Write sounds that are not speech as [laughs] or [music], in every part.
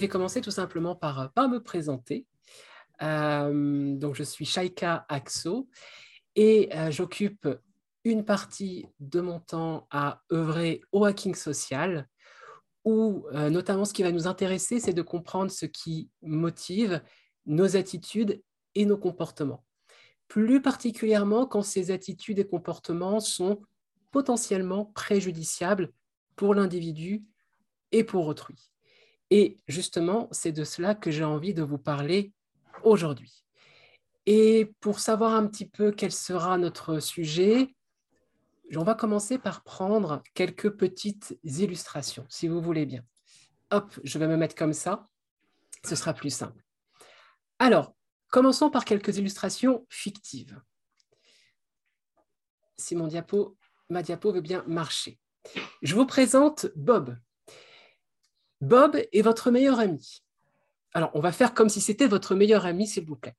Je vais commencer tout simplement par, par me présenter. Euh, donc, je suis Shaika Axo et euh, j'occupe une partie de mon temps à œuvrer au hacking social, où euh, notamment ce qui va nous intéresser, c'est de comprendre ce qui motive nos attitudes et nos comportements. Plus particulièrement quand ces attitudes et comportements sont potentiellement préjudiciables pour l'individu et pour autrui. Et justement, c'est de cela que j'ai envie de vous parler aujourd'hui. Et pour savoir un petit peu quel sera notre sujet, on va commencer par prendre quelques petites illustrations, si vous voulez bien. Hop, je vais me mettre comme ça, ce sera plus simple. Alors, commençons par quelques illustrations fictives. Si mon diapo, ma diapo veut bien marcher. Je vous présente Bob. Bob est votre meilleur ami. Alors, on va faire comme si c'était votre meilleur ami, s'il vous plaît.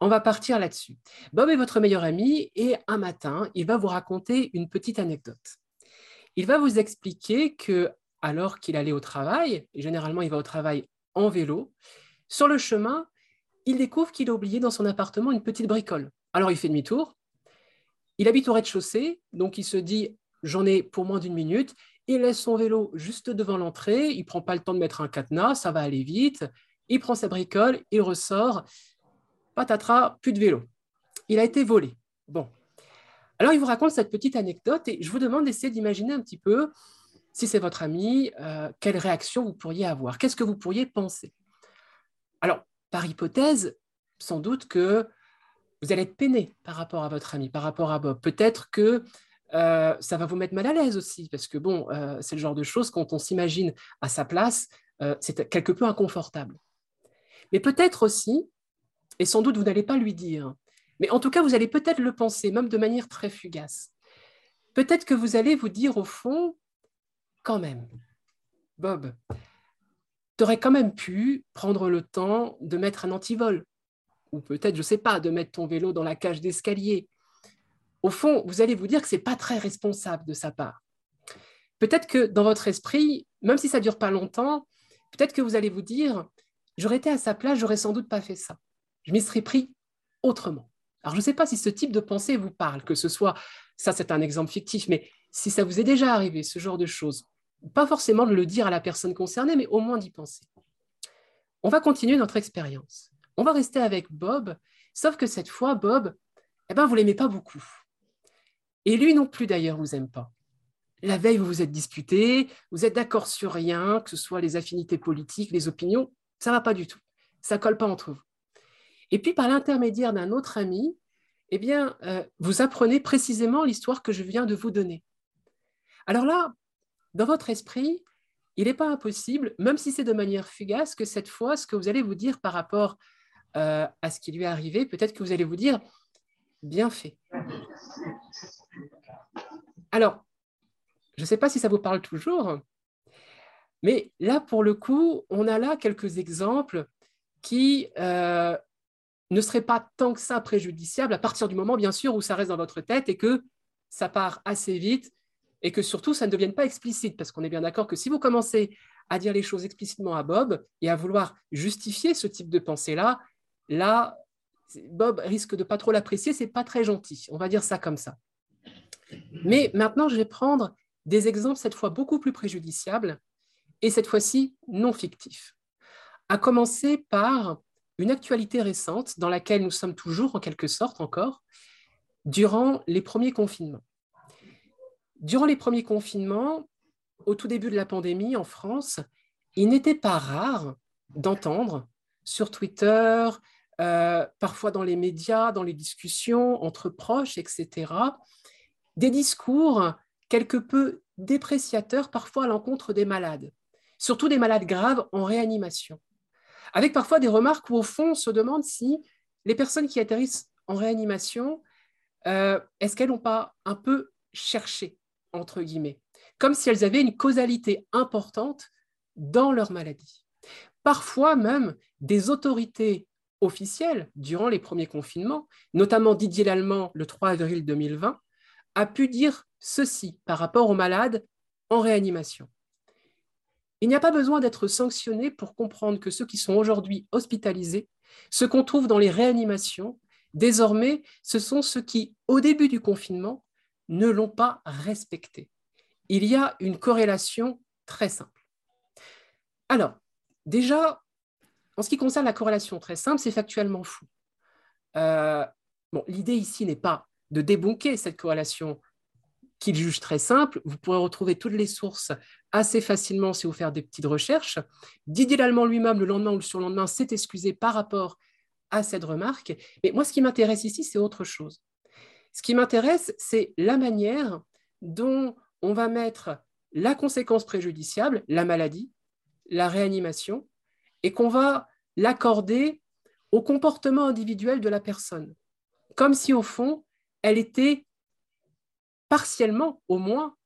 On va partir là-dessus. Bob est votre meilleur ami et un matin, il va vous raconter une petite anecdote. Il va vous expliquer que alors qu'il allait au travail, et généralement il va au travail en vélo, sur le chemin, il découvre qu'il a oublié dans son appartement une petite bricole. Alors il fait demi-tour. Il habite au rez-de-chaussée, donc il se dit j'en ai pour moins d'une minute. Il laisse son vélo juste devant l'entrée, il prend pas le temps de mettre un cadenas, ça va aller vite il prend sa bricole, il ressort, patatras, plus de vélo. Il a été volé. Bon. Alors, il vous raconte cette petite anecdote et je vous demande d'essayer d'imaginer un petit peu, si c'est votre ami, euh, quelle réaction vous pourriez avoir. Qu'est-ce que vous pourriez penser? Alors, par hypothèse, sans doute que vous allez être peiné par rapport à votre ami, par rapport à Bob. Peut-être que euh, ça va vous mettre mal à l'aise aussi, parce que bon, euh, c'est le genre de choses, quand on s'imagine à sa place, c'est quelque peu inconfortable. Mais peut-être aussi, et sans doute vous n'allez pas lui dire, mais en tout cas vous allez peut-être le penser, même de manière très fugace. Peut-être que vous allez vous dire au fond, quand même, Bob, tu aurais quand même pu prendre le temps de mettre un antivol, ou peut-être, je ne sais pas, de mettre ton vélo dans la cage d'escalier. Au fond, vous allez vous dire que ce n'est pas très responsable de sa part. Peut-être que dans votre esprit, même si ça ne dure pas longtemps, peut-être que vous allez vous dire, J'aurais été à sa place, j'aurais sans doute pas fait ça. Je m'y serais pris autrement. Alors, je ne sais pas si ce type de pensée vous parle, que ce soit, ça c'est un exemple fictif, mais si ça vous est déjà arrivé, ce genre de choses, pas forcément de le dire à la personne concernée, mais au moins d'y penser. On va continuer notre expérience. On va rester avec Bob, sauf que cette fois, Bob, eh ben, vous l'aimez pas beaucoup. Et lui non plus d'ailleurs vous aime pas. La veille, vous vous êtes disputé, vous êtes d'accord sur rien, que ce soit les affinités politiques, les opinions, ça ne va pas du tout. Ça colle pas entre vous. Et puis, par l'intermédiaire d'un autre ami, eh bien, euh, vous apprenez précisément l'histoire que je viens de vous donner. Alors là, dans votre esprit, il n'est pas impossible, même si c'est de manière fugace, que cette fois, ce que vous allez vous dire par rapport euh, à ce qui lui est arrivé, peut-être que vous allez vous dire, bien fait. Alors, je ne sais pas si ça vous parle toujours, mais là, pour le coup, on a là quelques exemples qui euh, ne seraient pas tant que ça préjudiciables à partir du moment, bien sûr, où ça reste dans votre tête et que ça part assez vite et que surtout, ça ne devienne pas explicite. Parce qu'on est bien d'accord que si vous commencez à dire les choses explicitement à Bob et à vouloir justifier ce type de pensée-là, là, Bob risque de pas trop l'apprécier, c'est pas très gentil. On va dire ça comme ça. Mais maintenant, je vais prendre des exemples cette fois beaucoup plus préjudiciables et cette fois-ci non fictif. À commencer par une actualité récente dans laquelle nous sommes toujours, en quelque sorte encore, durant les premiers confinements. Durant les premiers confinements, au tout début de la pandémie en France, il n'était pas rare d'entendre sur Twitter, euh, parfois dans les médias, dans les discussions entre proches, etc., des discours quelque peu dépréciateurs parfois à l'encontre des malades surtout des malades graves en réanimation. Avec parfois des remarques où, au fond, on se demande si les personnes qui atterrissent en réanimation, euh, est-ce qu'elles n'ont pas un peu cherché, entre guillemets, comme si elles avaient une causalité importante dans leur maladie. Parfois même, des autorités officielles, durant les premiers confinements, notamment Didier Lallemand le 3 avril 2020, a pu dire ceci par rapport aux malades en réanimation. Il n'y a pas besoin d'être sanctionné pour comprendre que ceux qui sont aujourd'hui hospitalisés, ceux qu'on trouve dans les réanimations, désormais, ce sont ceux qui, au début du confinement, ne l'ont pas respecté. Il y a une corrélation très simple. Alors, déjà, en ce qui concerne la corrélation très simple, c'est factuellement fou. Euh, bon, L'idée ici n'est pas de débunker cette corrélation qu'il juge très simple. Vous pourrez retrouver toutes les sources assez facilement si vous faites des petites recherches. Didier Lallemand lui-même, le lendemain ou le surlendemain, s'est excusé par rapport à cette remarque. Mais moi, ce qui m'intéresse ici, c'est autre chose. Ce qui m'intéresse, c'est la manière dont on va mettre la conséquence préjudiciable, la maladie, la réanimation, et qu'on va l'accorder au comportement individuel de la personne, comme si au fond, elle était partiellement, au moins,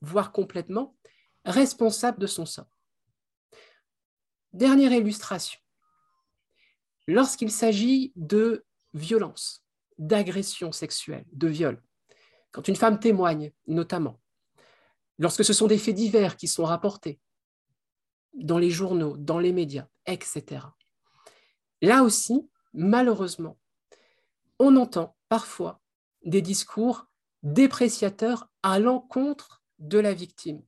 voire complètement, responsable de son sort. Dernière illustration. Lorsqu'il s'agit de violence, d'agression sexuelle, de viol, quand une femme témoigne, notamment, lorsque ce sont des faits divers qui sont rapportés dans les journaux, dans les médias, etc. Là aussi, malheureusement, on entend parfois des discours dépréciateurs à l'encontre de la victime.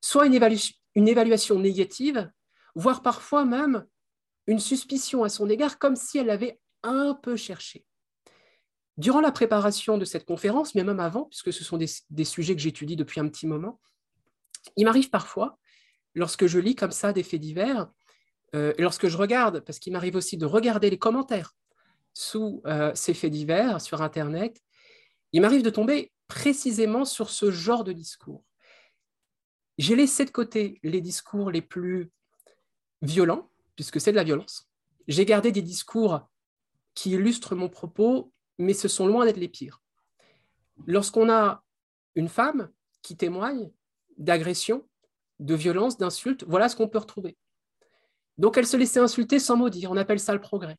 Soit une, évaluation négative, voire parfois même une suspicion à son égard, comme si elle avait un peu cherché. Durant la préparation de cette conférence, mais même avant, puisque ce sont des, sujets que j'étudie depuis un petit moment, il m'arrive parfois, lorsque je lis comme ça des faits divers, euh, lorsque je regarde, parce qu'il m'arrive aussi de regarder les commentaires sous euh, ces faits divers sur Internet, il m'arrive de tomber précisément sur ce genre de discours. J'ai laissé de côté les discours les plus violents, puisque c'est de la violence. J'ai gardé des discours qui illustrent mon propos mais ce sont loin d'être les pires. Lorsqu'on a une femme qui témoigne d'agression, de violence, d'insultes, voilà ce qu'on peut retrouver. Donc elle se laissait insulter sans mot dire, on appelle ça le progrès.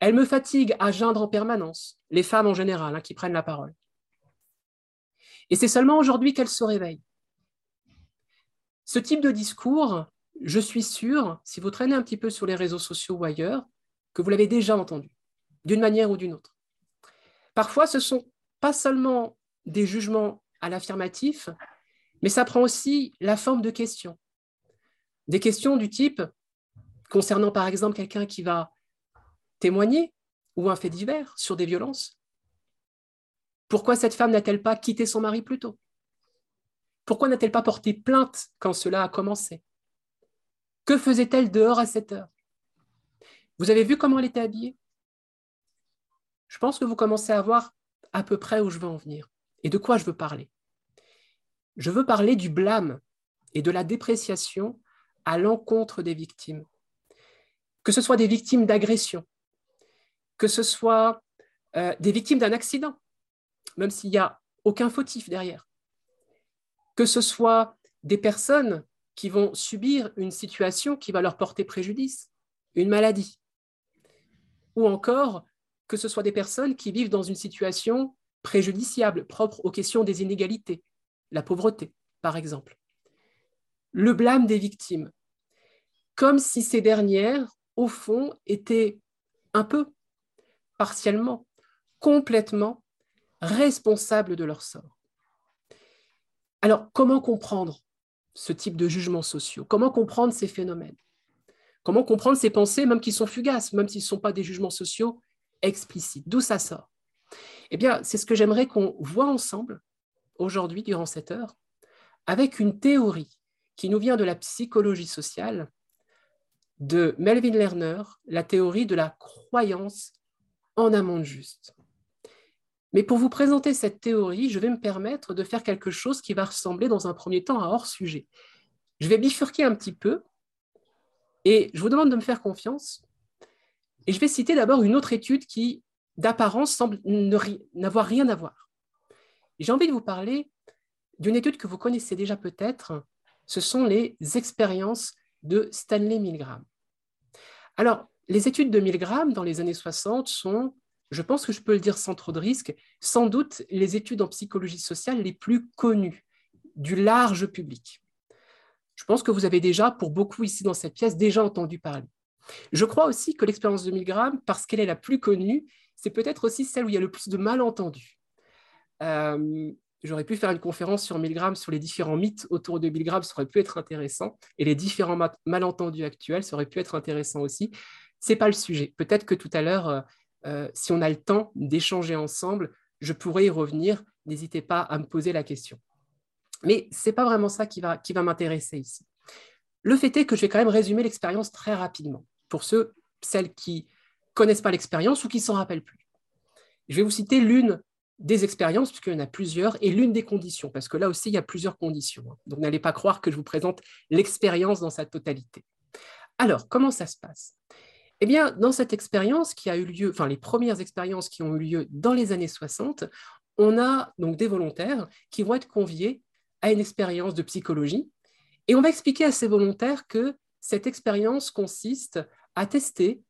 Elle me fatigue à geindre en permanence, les femmes en général hein, qui prennent la parole. Et c'est seulement aujourd'hui qu'elle se réveille. Ce type de discours, je suis sûr, si vous traînez un petit peu sur les réseaux sociaux ou ailleurs, que vous l'avez déjà entendu d'une manière ou d'une autre. Parfois, ce ne sont pas seulement des jugements à l'affirmatif, mais ça prend aussi la forme de questions. Des questions du type concernant par exemple quelqu'un qui va témoigner ou un fait divers sur des violences. Pourquoi cette femme n'a-t-elle pas quitté son mari plus tôt? Pourquoi n'a-t-elle pas porté plainte quand cela a commencé? Que faisait-elle dehors à cette heure? Vous avez vu comment elle était habillée? Je pense que vous commencez à voir à peu près où je veux en venir et de quoi je veux parler. Je veux parler du blâme et de la dépréciation à l'encontre des victimes. Que ce soit des victimes d'agression, que ce soit euh, des victimes d'un accident, même s'il n'y a aucun fautif derrière, que ce soit des personnes qui vont subir une situation qui va leur porter préjudice, une maladie, ou encore que ce soit des personnes qui vivent dans une situation préjudiciable, propre aux questions des inégalités, la pauvreté, par exemple. Le blâme des victimes, comme si ces dernières, au fond, étaient un peu, partiellement, complètement responsables de leur sort. Alors, comment comprendre ce type de jugements sociaux? Comment comprendre ces phénomènes? Comment comprendre ces pensées, même qui sont fugaces, même s'ils ne sont pas des jugements sociaux explicite. D'où ça sort? Eh bien, c'est ce que j'aimerais qu'on voit ensemble aujourd'hui, durant cette heure, avec une théorie qui nous vient de la psychologie sociale de Melvin Lerner, la théorie de la croyance en un monde juste. Mais pour vous présenter cette théorie, je vais me permettre de faire quelque chose qui va ressembler dans un premier temps à hors sujet. Je vais bifurquer un petit peu et je vous demande de me faire confiance et je vais citer d'abord une autre étude qui, d'apparence, semble n'avoir rien à voir. J'ai envie de vous parler d'une étude que vous connaissez déjà peut-être, ce sont les expériences de Stanley Milgram. Alors, les études de Milgram dans les années 60 sont, je pense que je peux le dire sans trop de risque, sans doute les études en psychologie sociale les plus connues du large public. Je pense que vous avez déjà, pour beaucoup ici dans cette pièce, déjà entendu parler. Je crois aussi que l'expérience de Milgram, parce qu'elle est la plus connue, c'est peut-être aussi celle où il y a le plus de malentendus. Euh, J'aurais pu faire une conférence sur Milgram, sur les différents mythes autour de Milgram, ça aurait pu être intéressant, et les différents malentendus actuels, ça aurait pu être intéressant aussi. Ce n'est pas le sujet. Peut-être que tout à l'heure, euh, euh, si on a le temps d'échanger ensemble, je pourrais y revenir. N'hésitez pas à me poser la question. Mais ce n'est pas vraiment ça qui va, qui va m'intéresser ici. Le fait est que je vais quand même résumer l'expérience très rapidement, pour ceux, celles qui connaissent pas l'expérience ou qui s'en rappellent plus. Je vais vous citer l'une des expériences, puisqu'il y en a plusieurs, et l'une des conditions, parce que là aussi, il y a plusieurs conditions. Hein. Donc, n'allez pas croire que je vous présente l'expérience dans sa totalité. Alors, comment ça se passe? Eh dans cette expérience qui a eu lieu, enfin, les premières expériences qui ont eu lieu dans les années 60, on a donc des volontaires qui vont être conviés à une expérience de psychologie, et on va expliquer à ces volontaires que cette expérience consiste à tester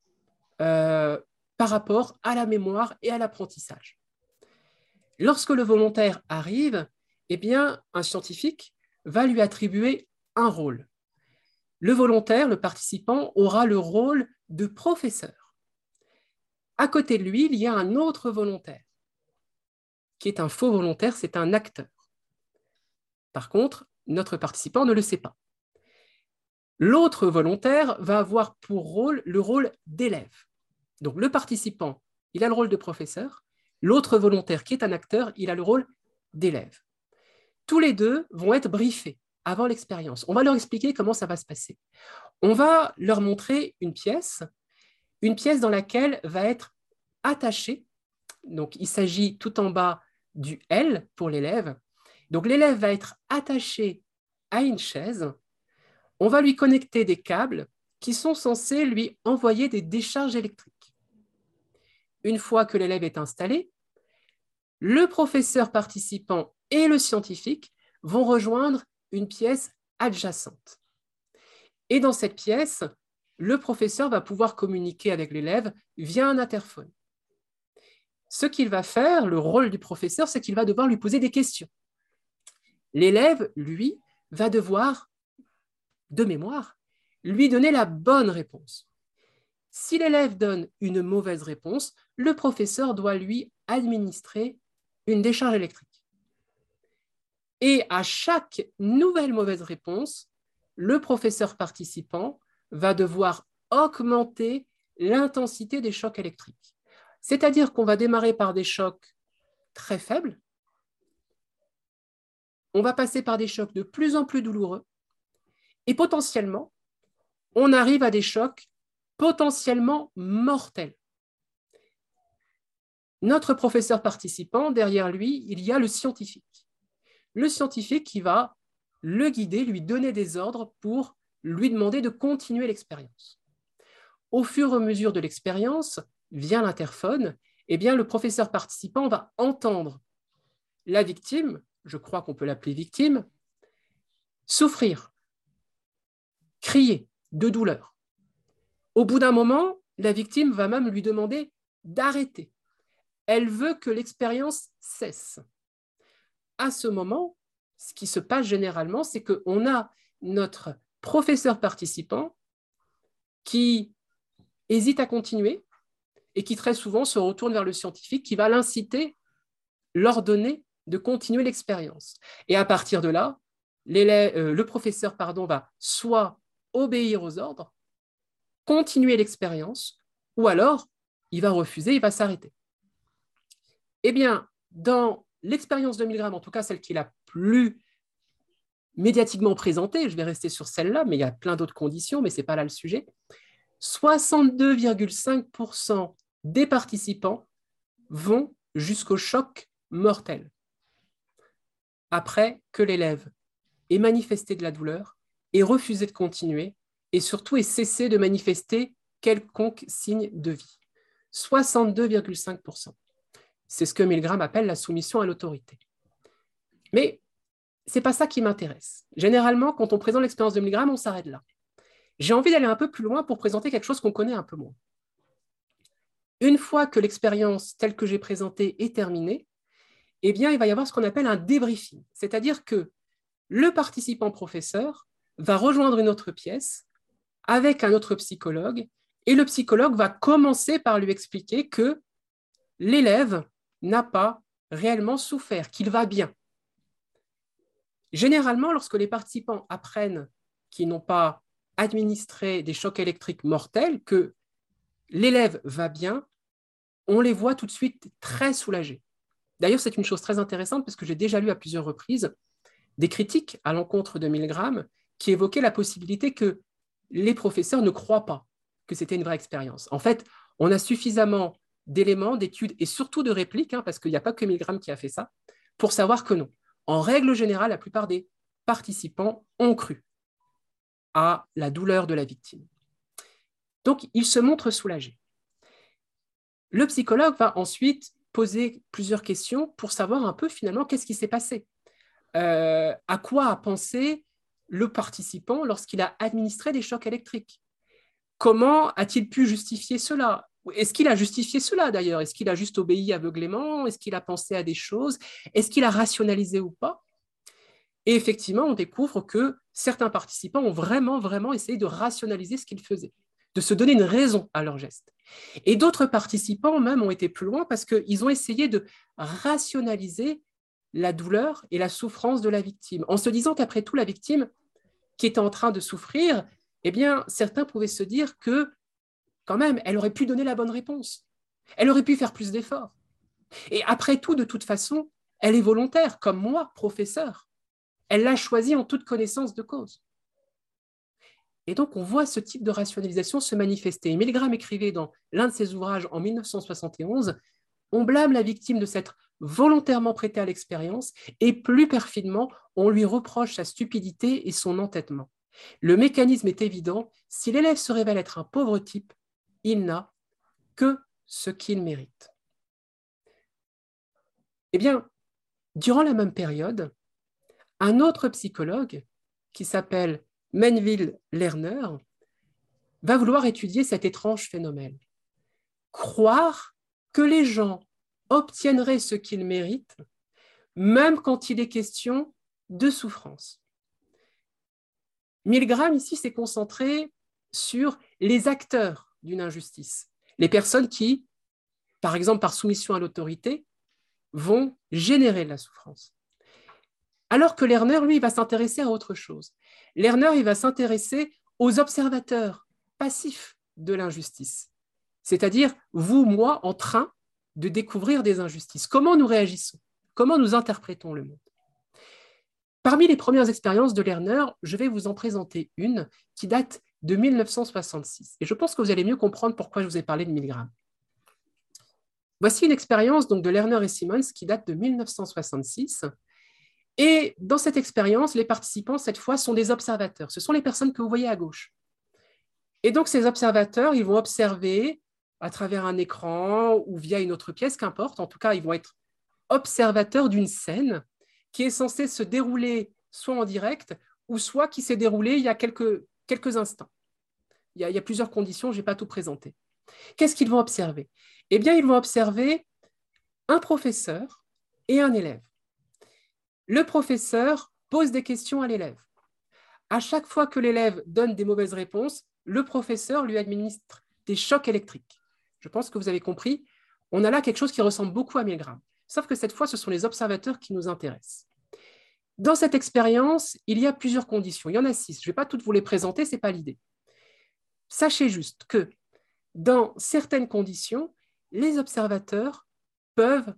euh, par rapport à la mémoire et à l'apprentissage. Lorsque le volontaire arrive, eh un scientifique va lui attribuer un rôle. Le volontaire, le participant, aura le rôle de professeur. À côté de lui, il y a un autre volontaire, qui est un faux volontaire, c'est un acteur. Par contre, notre participant ne le sait pas. L'autre volontaire va avoir pour rôle le rôle d'élève. Donc le participant, il a le rôle de professeur, L'autre volontaire, qui est un acteur, il a le rôle d'élève. Tous les deux vont être briefés avant l'expérience. On va leur expliquer comment ça va se passer. On va leur montrer une pièce, une pièce dans laquelle va être attachée, donc il s'agit tout en bas du L pour l'élève. Donc l'élève va être attaché à une chaise. On va lui connecter des câbles qui sont censés lui envoyer des décharges électriques une fois que l'élève est installé, le professeur participant et le scientifique vont rejoindre une pièce adjacente. Et dans cette pièce, le professeur va pouvoir communiquer avec l'élève via un interphone. Ce qu'il va faire, le rôle du professeur, c'est qu'il va devoir lui poser des questions. L'élève, lui, va devoir, de mémoire, lui donner la bonne réponse. Si l'élève donne une mauvaise réponse, le professeur doit lui administrer une décharge électrique. Et à chaque nouvelle mauvaise réponse, le professeur participant va devoir augmenter l'intensité des chocs électriques. C'est-à-dire qu'on va démarrer par des chocs très faibles, on va passer par des chocs de plus en plus douloureux, et potentiellement, on arrive à des chocs potentiellement mortel. Notre professeur participant, derrière lui, il y a le scientifique. Le scientifique qui va le guider, lui donner des ordres pour lui demander de continuer l'expérience. Au fur et à mesure de l'expérience, via l'interphone, eh bien, le professeur participant va entendre la victime, je crois qu'on peut l'appeler victime, souffrir, crier de douleur. Au bout d'un moment, la victime va même lui demander d'arrêter. Elle veut que l'expérience cesse. À ce moment, ce qui se passe généralement, c'est qu'on a notre professeur participant qui hésite à continuer et qui très souvent se retourne vers le scientifique qui va l'inciter, l'ordonner de continuer l'expérience. Et à partir de là, euh, le professeur pardon, va soit obéir aux ordres, continuer l'expérience, ou alors il va refuser, il va s'arrêter. Eh bien, dans l'expérience de Milgram, en tout cas celle qui est la plus médiatiquement présentée, je vais rester sur celle-là, mais il y a plein d'autres conditions, mais ce n'est pas là le sujet, 62,5% des participants vont jusqu'au choc mortel après que l'élève ait manifesté de la douleur et refusé de continuer et surtout ait cessé de manifester quelconque signe de vie. 62,5%. C'est ce que Milgram appelle la soumission à l'autorité. Mais ce n'est pas ça qui m'intéresse. Généralement, quand on présente l'expérience de Milgram, on s'arrête là. J'ai envie d'aller un peu plus loin pour présenter quelque chose qu'on connaît un peu moins. Une fois que l'expérience telle que j'ai présentée est terminée, eh bien, il va y avoir ce qu'on appelle un débriefing, c'est-à-dire que le participant professeur va rejoindre une autre pièce avec un autre psychologue et le psychologue va commencer par lui expliquer que l'élève n'a pas réellement souffert, qu'il va bien. Généralement, lorsque les participants apprennent qu'ils n'ont pas administré des chocs électriques mortels, que l'élève va bien, on les voit tout de suite très soulagés. D'ailleurs, c'est une chose très intéressante parce que j'ai déjà lu à plusieurs reprises des critiques à l'encontre de Milgram qui évoquaient la possibilité que les professeurs ne croient pas que c'était une vraie expérience. En fait, on a suffisamment d'éléments, d'études et surtout de répliques, hein, parce qu'il n'y a pas que Milgram qui a fait ça, pour savoir que non. En règle générale, la plupart des participants ont cru à la douleur de la victime. Donc, ils se montrent soulagés. Le psychologue va ensuite poser plusieurs questions pour savoir un peu finalement qu'est-ce qui s'est passé. Euh, à quoi a pensé le participant lorsqu'il a administré des chocs électriques? Comment a-t-il pu justifier cela? Est-ce qu'il a justifié cela d'ailleurs? Est-ce qu'il a juste obéi aveuglément? Est-ce qu'il a pensé à des choses? Est-ce qu'il a rationalisé ou pas? Et effectivement, on découvre que certains participants ont vraiment, vraiment essayé de rationaliser ce qu'ils faisaient, de se donner une raison à leur geste. Et d'autres participants même ont été plus loin parce qu'ils ont essayé de rationaliser la douleur et la souffrance de la victime, en se disant qu'après tout, la victime qui était en train de souffrir, eh bien, certains pouvaient se dire que, quand même, elle aurait pu donner la bonne réponse. Elle aurait pu faire plus d'efforts. Et après tout, de toute façon, elle est volontaire, comme moi, professeur. Elle l'a choisi en toute connaissance de cause. Et donc, on voit ce type de rationalisation se manifester. Milgram écrivait dans l'un de ses ouvrages en 1971 On blâme la victime de s'être volontairement prêté à l'expérience, et plus perfidement, on lui reproche sa stupidité et son entêtement. Le mécanisme est évident, si l'élève se révèle être un pauvre type, il n'a que ce qu'il mérite. Eh bien, durant la même période, un autre psychologue, qui s'appelle Menville Lerner, va vouloir étudier cet étrange phénomène. Croire que les gens obtiendrait ce qu'il mérite, même quand il est question de souffrance. Milgram, ici, s'est concentré sur les acteurs d'une injustice, les personnes qui, par exemple par soumission à l'autorité, vont générer de la souffrance. Alors que Lerner, lui, va s'intéresser à autre chose. Lerner, il va s'intéresser aux observateurs passifs de l'injustice, c'est-à-dire vous, moi, en train de découvrir des injustices. Comment nous réagissons? Comment nous interprétons le monde? Parmi les premières expériences de Lerner, je vais vous en présenter une qui date de 1966. Et je pense que vous allez mieux comprendre pourquoi je vous ai parlé de Milgram. Voici une expérience donc, de Lerner et Simmons qui date de 1966. Et dans cette expérience, les participants, cette fois, sont des observateurs. Ce sont les personnes que vous voyez à gauche. Et donc, ces observateurs, ils vont observer à travers un écran ou via une autre pièce, qu'importe. En tout cas, ils vont être observateurs d'une scène qui est censée se dérouler soit en direct ou soit qui s'est déroulée il y a quelques, quelques instants. Il y, a, plusieurs conditions, je n'ai pas tout présenté. Qu'est-ce qu'ils vont observer? Eh bien, ils vont observer un professeur et un élève. Le professeur pose des questions à l'élève. À chaque fois que l'élève donne des mauvaises réponses, le professeur lui administre des chocs électriques. Je pense que vous avez compris. On a là quelque chose qui ressemble beaucoup à Milgram. Sauf que cette fois, ce sont les observateurs qui nous intéressent. Dans cette expérience, il y a plusieurs conditions. Il y en a six. Je ne vais pas toutes vous les présenter, ce n'est pas l'idée. Sachez juste que dans certaines conditions, les observateurs peuvent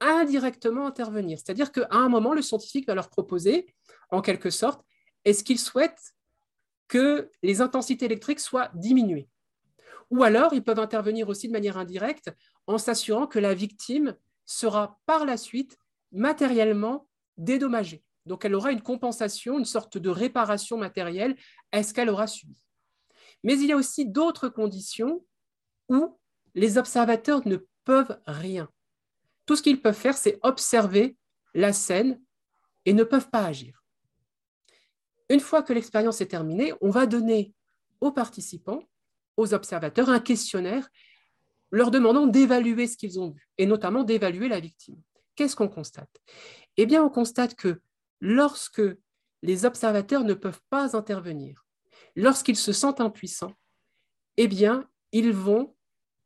indirectement intervenir. C'est-à-dire qu'à un moment, le scientifique va leur proposer, en quelque sorte, est-ce qu'il souhaite que les intensités électriques soient diminuées? Ou alors, ils peuvent intervenir aussi de manière indirecte en s'assurant que la victime sera par la suite matériellement dédommagée. Donc, elle aura une compensation, une sorte de réparation matérielle à ce qu'elle aura subi? Mais il y a aussi d'autres conditions où les observateurs ne peuvent rien. Tout ce qu'ils peuvent faire, c'est observer la scène et ne peuvent pas agir. Une fois que l'expérience est terminée, on va donner aux participants aux observateurs un questionnaire leur demandant d'évaluer ce qu'ils ont vu, et notamment d'évaluer la victime. Qu'est-ce qu'on constate? Eh bien, on constate que lorsque les observateurs ne peuvent pas intervenir. Lorsqu'ils se sentent impuissants, eh bien, ils vont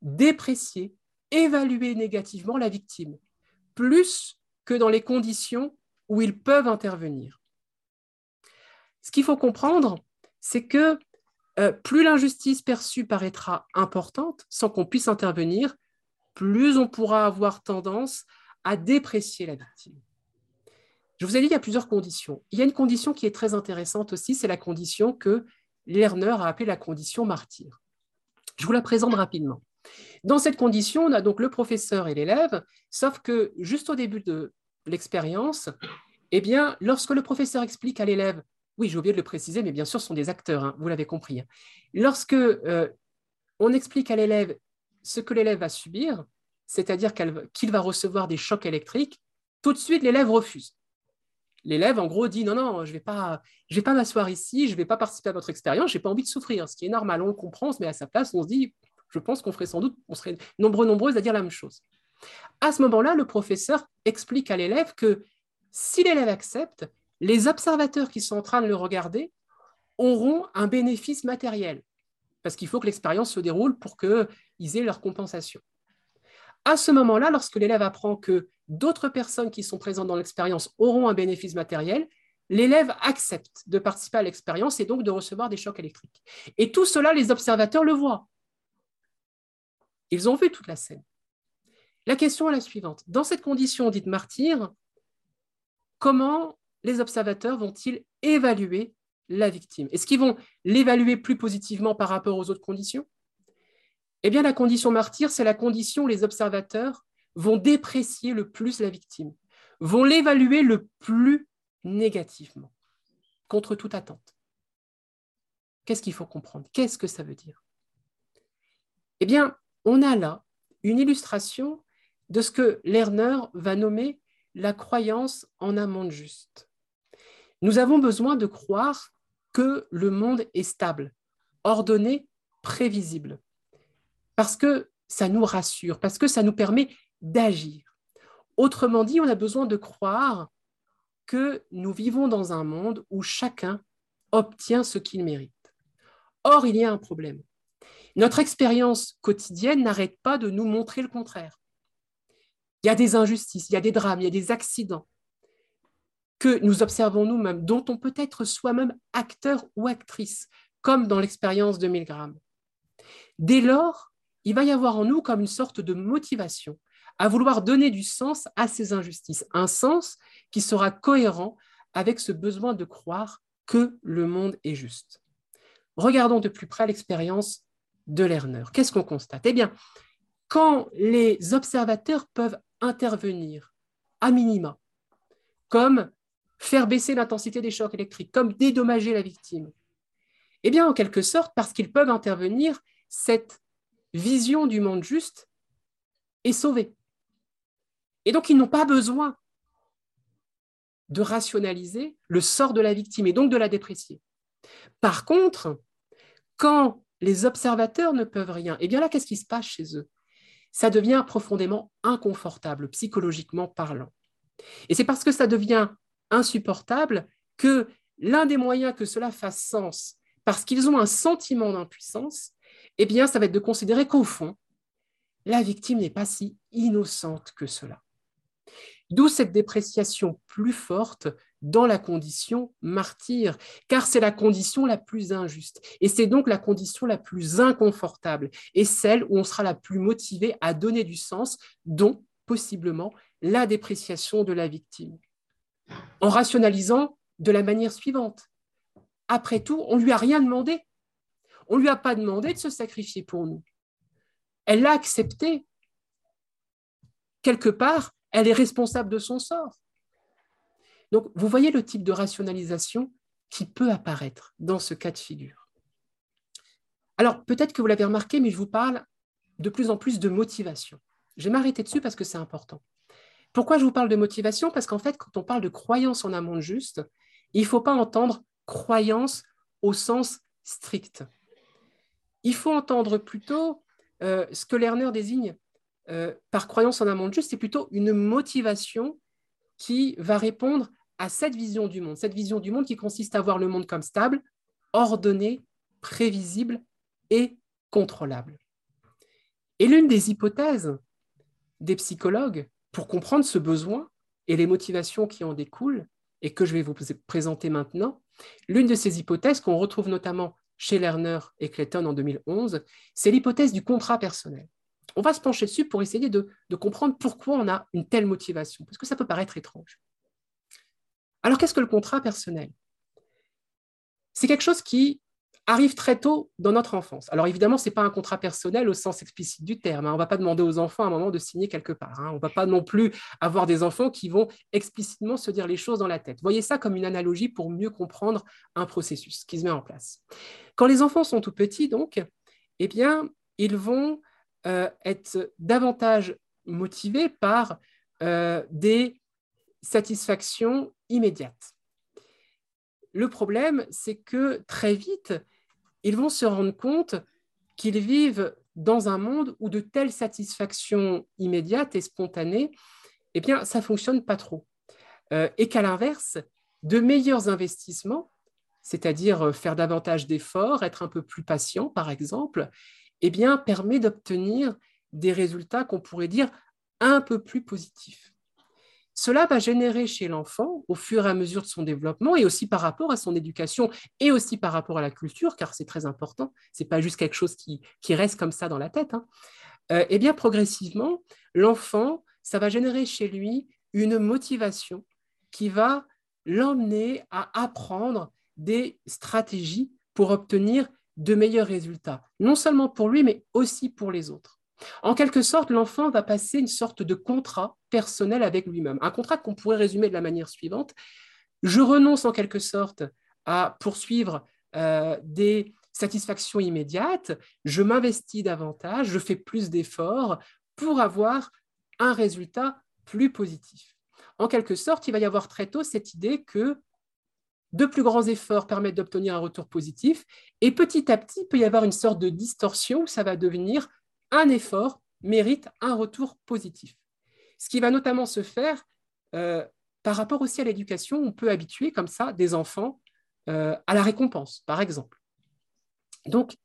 déprécier, évaluer négativement la victime, plus que dans les conditions où ils peuvent intervenir. Ce qu'il faut comprendre, c'est que euh, plus l'injustice perçue paraîtra importante sans qu'on puisse intervenir, plus on pourra avoir tendance à déprécier la victime. Je vous ai dit, il y a plusieurs conditions. Il y a une condition qui est très intéressante aussi, c'est la condition que Lerner a appelée la condition martyr. Je vous la présente rapidement. Dans cette condition, on a donc le professeur et l'élève, sauf que juste au début de l'expérience, eh bien, lorsque le professeur explique à l'élève, oui, j'ai oublié de le préciser, mais bien sûr, ce sont des acteurs, hein, vous l'avez compris. Hein. Lorsque euh, on explique à l'élève ce que l'élève va subir, c'est-à-dire qu'il va recevoir des chocs électriques, tout de suite, l'élève refuse l'élève, en gros, dit non, non, je ne vais pas, vais pas m'asseoir ici, je ne vais pas participer à votre expérience, je n'ai pas envie de souffrir, ce qui est normal, on le comprend, met à sa place, on se dit, je pense qu'on ferait sans doute, on serait nombreux, nombreuses à dire la même chose. À ce moment-là, le professeur explique à l'élève que si l'élève accepte, les observateurs qui sont en train de le regarder auront un bénéfice matériel, parce qu'il faut que l'expérience se déroule pour qu'ils aient leur compensation. À ce moment-là, lorsque l'élève apprend que d'autres personnes qui sont présentes dans l'expérience auront un bénéfice matériel, l'élève accepte de participer à l'expérience et donc de recevoir des chocs électriques. Et tout cela, les observateurs le voient. Ils ont vu toute la scène. La question est la suivante. Dans cette condition dite martyr, comment les observateurs vont-ils évaluer la victime? Est-ce qu'ils vont l'évaluer plus positivement par rapport aux autres conditions? Eh bien, la condition martyr, c'est la condition où les observateurs vont déprécier le plus la victime, vont l'évaluer le plus négativement, contre toute attente. Qu'est-ce qu'il faut comprendre? Qu'est-ce que ça veut dire? Eh bien, on a là une illustration de ce que Lerner va nommer la croyance en un monde juste. Nous avons besoin de croire que le monde est stable, ordonné, prévisible parce que ça nous rassure, parce que ça nous permet d'agir. Autrement dit, on a besoin de croire que nous vivons dans un monde où chacun obtient ce qu'il mérite. Or, il y a un problème. Notre expérience quotidienne n'arrête pas de nous montrer le contraire. Il y a des injustices, il y a des drames, il y a des accidents que nous observons nous-mêmes, dont on peut être soi-même acteur ou actrice, comme dans l'expérience de Milgram. Dès lors, il va y avoir en nous comme une sorte de motivation à vouloir donner du sens à ces injustices, un sens qui sera cohérent avec ce besoin de croire que le monde est juste. Regardons de plus près l'expérience de Lerner. Qu'est-ce qu'on constate? Eh bien, quand les observateurs peuvent intervenir à minima, comme faire baisser l'intensité des chocs électriques, comme dédommager la victime, eh bien, en quelque sorte, parce qu'ils peuvent intervenir, cette vision du monde juste est sauvée. Et donc, ils n'ont pas besoin de rationaliser le sort de la victime et donc de la déprécier. Par contre, quand les observateurs ne peuvent rien, eh bien là, qu'est-ce qui se passe chez eux? Ça devient profondément inconfortable, psychologiquement parlant. Et c'est parce que ça devient insupportable que l'un des moyens que cela fasse sens, parce qu'ils ont un sentiment d'impuissance, eh bien, ça va être de considérer qu'au fond, la victime n'est pas si innocente que cela. D'où cette dépréciation plus forte dans la condition martyr, car c'est la condition la plus injuste, et c'est donc la condition la plus inconfortable, et celle où on sera la plus motivé à donner du sens, dont possiblement la dépréciation de la victime. En rationalisant de la manière suivante. Après tout, on ne lui a rien demandé. On ne lui a pas demandé de se sacrifier pour nous. Elle l'a accepté. Quelque part, elle est responsable de son sort. Donc, vous voyez le type de rationalisation qui peut apparaître dans ce cas de figure. Alors, peut-être que vous l'avez remarqué, mais je vous parle de plus en plus de motivation. Je vais m'arrêter dessus parce que c'est important. Pourquoi je vous parle de motivation? Parce qu'en fait, quand on parle de croyance en un monde juste, il ne faut pas entendre croyance au sens strict il faut entendre plutôt euh, ce que Lerner désigne euh, par croyance en un monde juste, c'est plutôt une motivation qui va répondre à cette vision du monde, cette vision du monde qui consiste à voir le monde comme stable, ordonné, prévisible et contrôlable. Et l'une des hypothèses des psychologues pour comprendre ce besoin et les motivations qui en découlent, et que je vais vous présenter maintenant, l'une de ces hypothèses qu'on retrouve notamment chez Lerner et Clayton en 2011, c'est l'hypothèse du contrat personnel. On va se pencher dessus pour essayer de, de comprendre pourquoi on a une telle motivation, parce que ça peut paraître étrange. Alors qu'est-ce que le contrat personnel? C'est quelque chose qui arrive très tôt dans notre enfance. Alors évidemment, ce n'est pas un contrat personnel au sens explicite du terme. Hein. On ne va pas demander aux enfants à un moment de signer quelque part. Hein. On ne va pas non plus avoir des enfants qui vont explicitement se dire les choses dans la tête. Voyez ça comme une analogie pour mieux comprendre un processus qui se met en place. Quand les enfants sont tout petits, donc, eh bien, ils vont euh, être davantage motivés par euh, des satisfactions immédiates. Le problème, c'est que très vite, ils vont se rendre compte qu'ils vivent dans un monde où de telles satisfactions immédiates et spontanées, eh bien, ça ne fonctionne pas trop. Euh, et qu'à l'inverse, de meilleurs investissements, c'est-à-dire euh, faire davantage d'efforts, être un peu plus patient, par exemple, eh bien, permet d'obtenir des résultats qu'on pourrait dire un peu plus positifs. Cela va générer chez l'enfant, au fur et à mesure de son développement, et aussi par rapport à son éducation, et aussi par rapport à la culture, car c'est très important, ce n'est pas juste quelque chose qui, reste comme ça dans la tête, hein. euh, eh bien progressivement, l'enfant, ça va générer chez lui une motivation qui va l'emmener à apprendre des stratégies pour obtenir de meilleurs résultats, non seulement pour lui, mais aussi pour les autres. En quelque sorte, l'enfant va passer une sorte de contrat personnel avec lui-même, un contrat qu'on pourrait résumer de la manière suivante. Je renonce en quelque sorte à poursuivre euh, des satisfactions immédiates, je m'investis davantage, je fais plus d'efforts pour avoir un résultat plus positif. En quelque sorte, il va y avoir très tôt cette idée que de plus grands efforts permettent d'obtenir un retour positif, et petit à petit, il peut y avoir une sorte de distorsion où ça va devenir un effort mérite un retour positif. Ce qui va notamment se faire euh, par rapport aussi à l'éducation, on peut habituer comme ça des enfants euh, à la récompense, par exemple. Donc,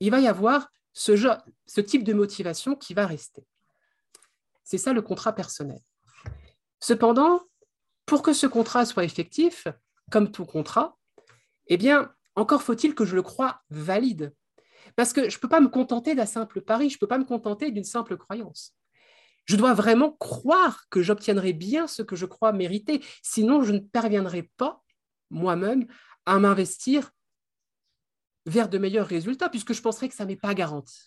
il va y avoir ce, ce type de motivation qui va rester. C'est ça le contrat personnel. Cependant, pour que ce contrat soit effectif, comme tout contrat, eh bien, encore faut-il que je le croie valide. Parce que je ne peux pas me contenter d'un simple pari, je ne peux pas me contenter d'une simple croyance. Je dois vraiment croire que j'obtiendrai bien ce que je crois mériter, sinon je ne parviendrai pas moi-même à m'investir vers de meilleurs résultats, puisque je penserai que ça n'est pas garanti.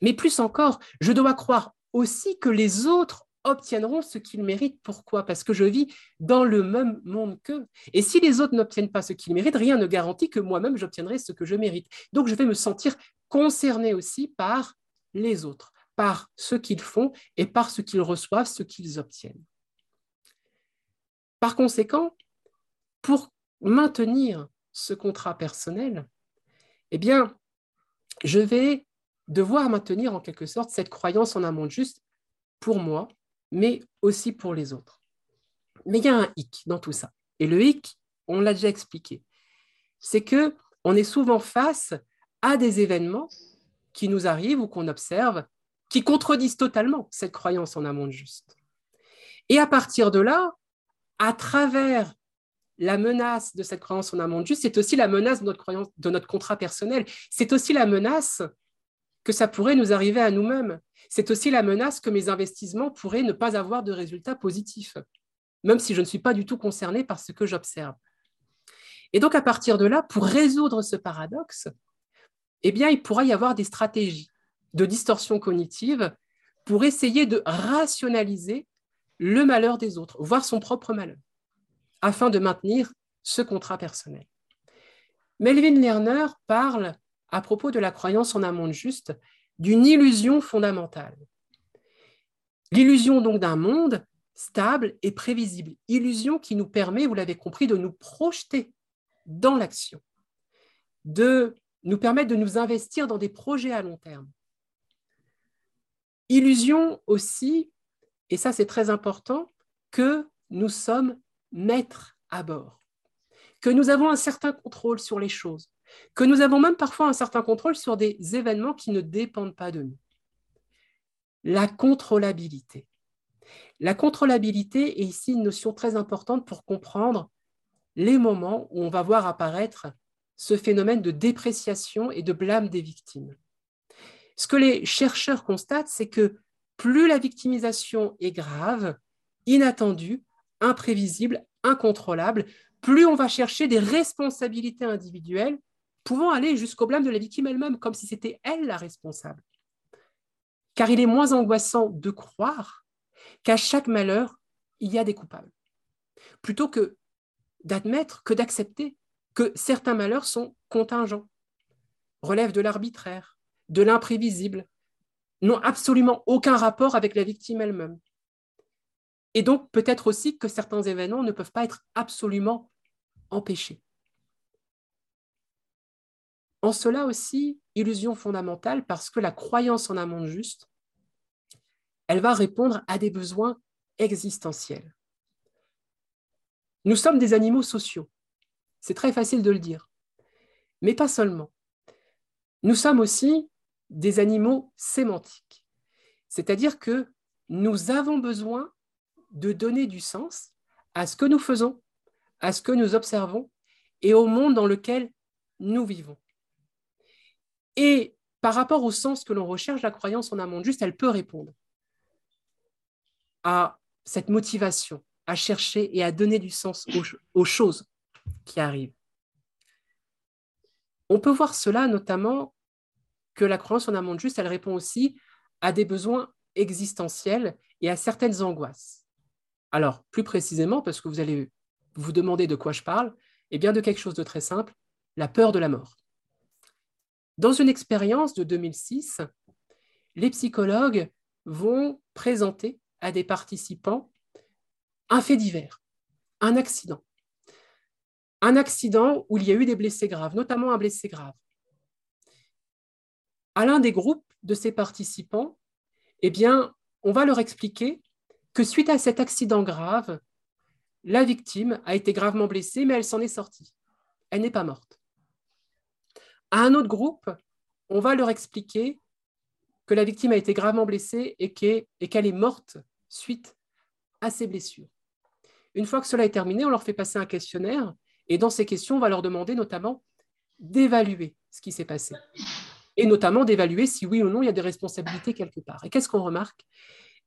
Mais plus encore, je dois croire aussi que les autres obtiendront ce qu'ils méritent. Pourquoi? Parce que je vis dans le même monde qu'eux. Et si les autres n'obtiennent pas ce qu'ils méritent, rien ne garantit que moi-même j'obtiendrai ce que je mérite. Donc je vais me sentir concerné aussi par les autres, par ce qu'ils font et par ce qu'ils reçoivent, ce qu'ils obtiennent. Par conséquent, pour maintenir ce contrat personnel, eh bien, je vais devoir maintenir en quelque sorte cette croyance en un monde juste pour moi mais aussi pour les autres. Mais il y a un hic dans tout ça. Et le hic, on l'a déjà expliqué, c'est que on est souvent face à des événements qui nous arrivent ou qu'on observe qui contredisent totalement cette croyance en un monde juste. Et à partir de là, à travers la menace de cette croyance en un monde juste, c'est aussi la menace de notre, croyance, de notre contrat personnel. C'est aussi la menace que ça pourrait nous arriver à nous-mêmes. C'est aussi la menace que mes investissements pourraient ne pas avoir de résultats positifs, même si je ne suis pas du tout concerné par ce que j'observe. Et donc, à partir de là, pour résoudre ce paradoxe, eh bien, il pourra y avoir des stratégies de distorsion cognitive pour essayer de rationaliser le malheur des autres, voire son propre malheur, afin de maintenir ce contrat personnel. Melvin Lerner parle à propos de la croyance en un juste d'une illusion fondamentale. L'illusion donc d'un monde stable et prévisible, illusion qui nous permet, vous l'avez compris, de nous projeter dans l'action, de nous permettre de nous investir dans des projets à long terme. Illusion aussi, et ça c'est très important, que nous sommes maîtres à bord, que nous avons un certain contrôle sur les choses, que nous avons même parfois un certain contrôle sur des événements qui ne dépendent pas de nous. La contrôlabilité. La contrôlabilité est ici une notion très importante pour comprendre les moments où on va voir apparaître ce phénomène de dépréciation et de blâme des victimes. Ce que les chercheurs constatent, c'est que plus la victimisation est grave, inattendue, imprévisible, incontrôlable, plus on va chercher des responsabilités individuelles pouvant aller jusqu'au blâme de la victime elle-même, comme si c'était elle la responsable. Car il est moins angoissant de croire qu'à chaque malheur, il y a des coupables, plutôt que d'admettre, que d'accepter que certains malheurs sont contingents, relèvent de l'arbitraire, de l'imprévisible, n'ont absolument aucun rapport avec la victime elle-même. Et donc peut-être aussi que certains événements ne peuvent pas être absolument empêchés. En cela aussi, illusion fondamentale parce que la croyance en un monde juste, elle va répondre à des besoins existentiels. Nous sommes des animaux sociaux, c'est très facile de le dire, mais pas seulement. Nous sommes aussi des animaux sémantiques. C'est-à-dire que nous avons besoin de donner du sens à ce que nous faisons, à ce que nous observons et au monde dans lequel nous vivons. Et par rapport au sens que l'on recherche, la croyance en un monde juste, elle peut répondre à cette motivation, à chercher et à donner du sens aux, choses qui arrivent. On peut voir cela notamment que la croyance en un monde juste, elle répond aussi à des besoins existentiels et à certaines angoisses. Alors, plus précisément, parce que vous allez vous demander de quoi je parle, eh bien de quelque chose de très simple, la peur de la mort. Dans une expérience de 2006, les psychologues vont présenter à des participants un fait divers, un accident. Un accident où il y a eu des blessés graves, notamment un blessé grave à l'un des groupes de ces participants, eh bien, on va leur expliquer que suite à cet accident grave, la victime a été gravement blessée, mais elle s'en est sortie. Elle n'est pas morte. À un autre groupe, on va leur expliquer que la victime a été gravement blessée et qu'elle est morte suite à ses blessures. Une fois que cela est terminé, on leur fait passer un questionnaire et dans ces questions, on va leur demander notamment d'évaluer ce qui s'est passé et notamment d'évaluer si oui ou non il y a des responsabilités quelque part. Et qu'est-ce qu'on remarque?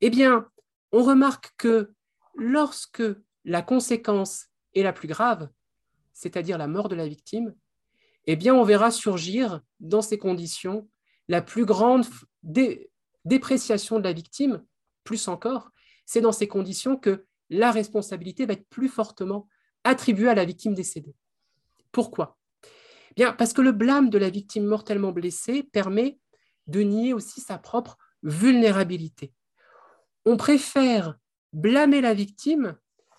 Eh bien, on remarque que lorsque la conséquence est la plus grave, c'est-à-dire la mort de la victime, eh bien, on verra surgir dans ces conditions la plus grande dépréciation de la victime, plus encore, c'est dans ces conditions que la responsabilité va être plus fortement attribuée à la victime décédée. Pourquoi? Bien, parce que le blâme de la victime mortellement blessée permet de nier aussi sa propre vulnérabilité. On préfère blâmer la victime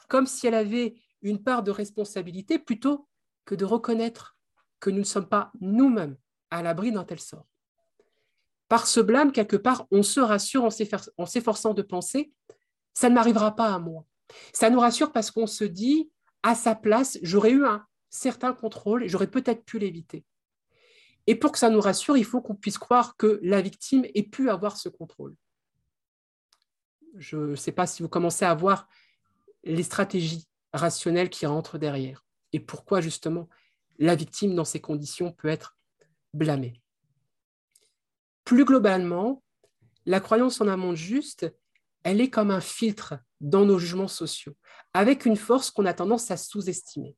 comme si elle avait une part de responsabilité plutôt que de reconnaître que nous ne sommes pas nous-mêmes à l'abri d'un tel sort. Par ce blâme, quelque part, on se rassure en s'efforçant de penser, ça ne m'arrivera pas à moi. Ça nous rassure parce qu'on se dit, à sa place, j'aurais eu un certains contrôles, j'aurais peut-être pu l'éviter. Et pour que ça nous rassure, il faut qu'on puisse croire que la victime ait pu avoir ce contrôle. Je ne sais pas si vous commencez à voir les stratégies rationnelles qui rentrent derrière et pourquoi justement la victime dans ces conditions peut être blâmée. Plus globalement, la croyance en un monde juste, elle est comme un filtre dans nos jugements sociaux, avec une force qu'on a tendance à sous-estimer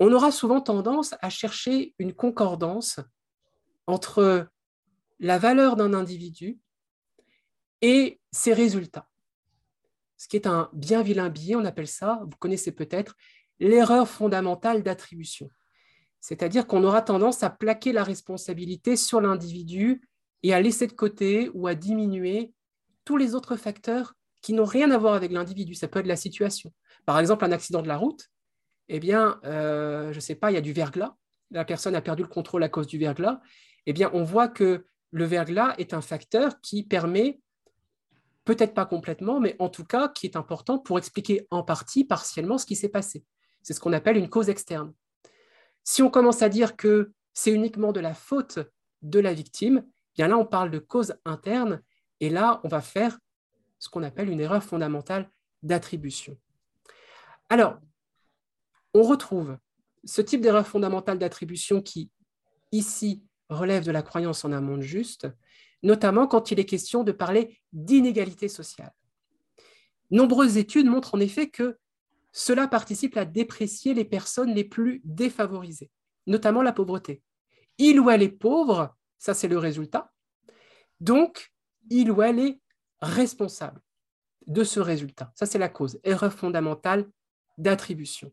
on aura souvent tendance à chercher une concordance entre la valeur d'un individu et ses résultats. Ce qui est un bien vilain biais, on appelle ça, vous connaissez peut-être, l'erreur fondamentale d'attribution. C'est-à-dire qu'on aura tendance à plaquer la responsabilité sur l'individu et à laisser de côté ou à diminuer tous les autres facteurs qui n'ont rien à voir avec l'individu. Ça peut être la situation. Par exemple, un accident de la route, eh bien, euh, je ne sais pas, il y a du verglas, la personne a perdu le contrôle à cause du verglas, eh bien, on voit que le verglas est un facteur qui permet peut-être pas complètement, mais en tout cas qui est important pour expliquer en partie, partiellement, ce qui s'est passé. C'est ce qu'on appelle une cause externe. Si on commence à dire que c'est uniquement de la faute de la victime, bien là, on parle de cause interne, et là, on va faire ce qu'on appelle une erreur fondamentale d'attribution. Alors, on retrouve ce type d'erreur fondamentale d'attribution qui, ici, relève de la croyance en un monde juste, notamment quand il est question de parler d'inégalité sociale. Nombreuses études montrent en effet que cela participe à déprécier les personnes les plus défavorisées, notamment la pauvreté. Il ou elle est pauvre, ça c'est le résultat. Donc, il ou elle est responsable de ce résultat. Ça c'est la cause, erreur fondamentale d'attribution.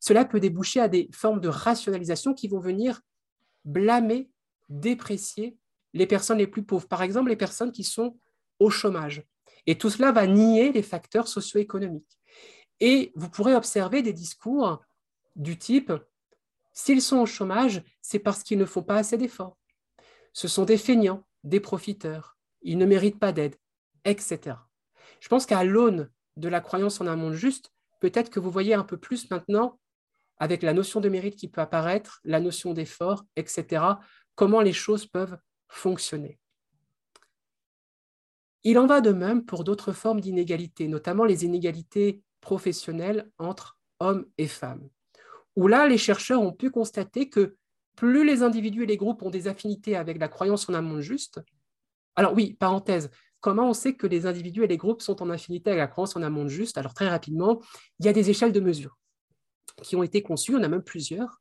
Cela peut déboucher à des formes de rationalisation qui vont venir blâmer, déprécier les personnes les plus pauvres, par exemple les personnes qui sont au chômage. Et tout cela va nier les facteurs socio-économiques. Et vous pourrez observer des discours du type s'ils sont au chômage, c'est parce qu'ils ne font pas assez d'efforts. Ce sont des feignants, des profiteurs, ils ne méritent pas d'aide, etc. Je pense qu'à l'aune de la croyance en un monde juste, peut-être que vous voyez un peu plus maintenant, avec la notion de mérite qui peut apparaître, la notion d'effort, etc., comment les choses peuvent fonctionner. Il en va de même pour d'autres formes d'inégalité, notamment les inégalités professionnels entre hommes et femmes, où là, les chercheurs ont pu constater que plus les individus et les groupes ont des affinités avec la croyance en un monde juste, alors oui, parenthèse, comment on sait que les individus et les groupes sont en affinité avec la croyance en un monde juste? Alors très rapidement, il y a des échelles de mesure qui ont été conçues, on a même plusieurs.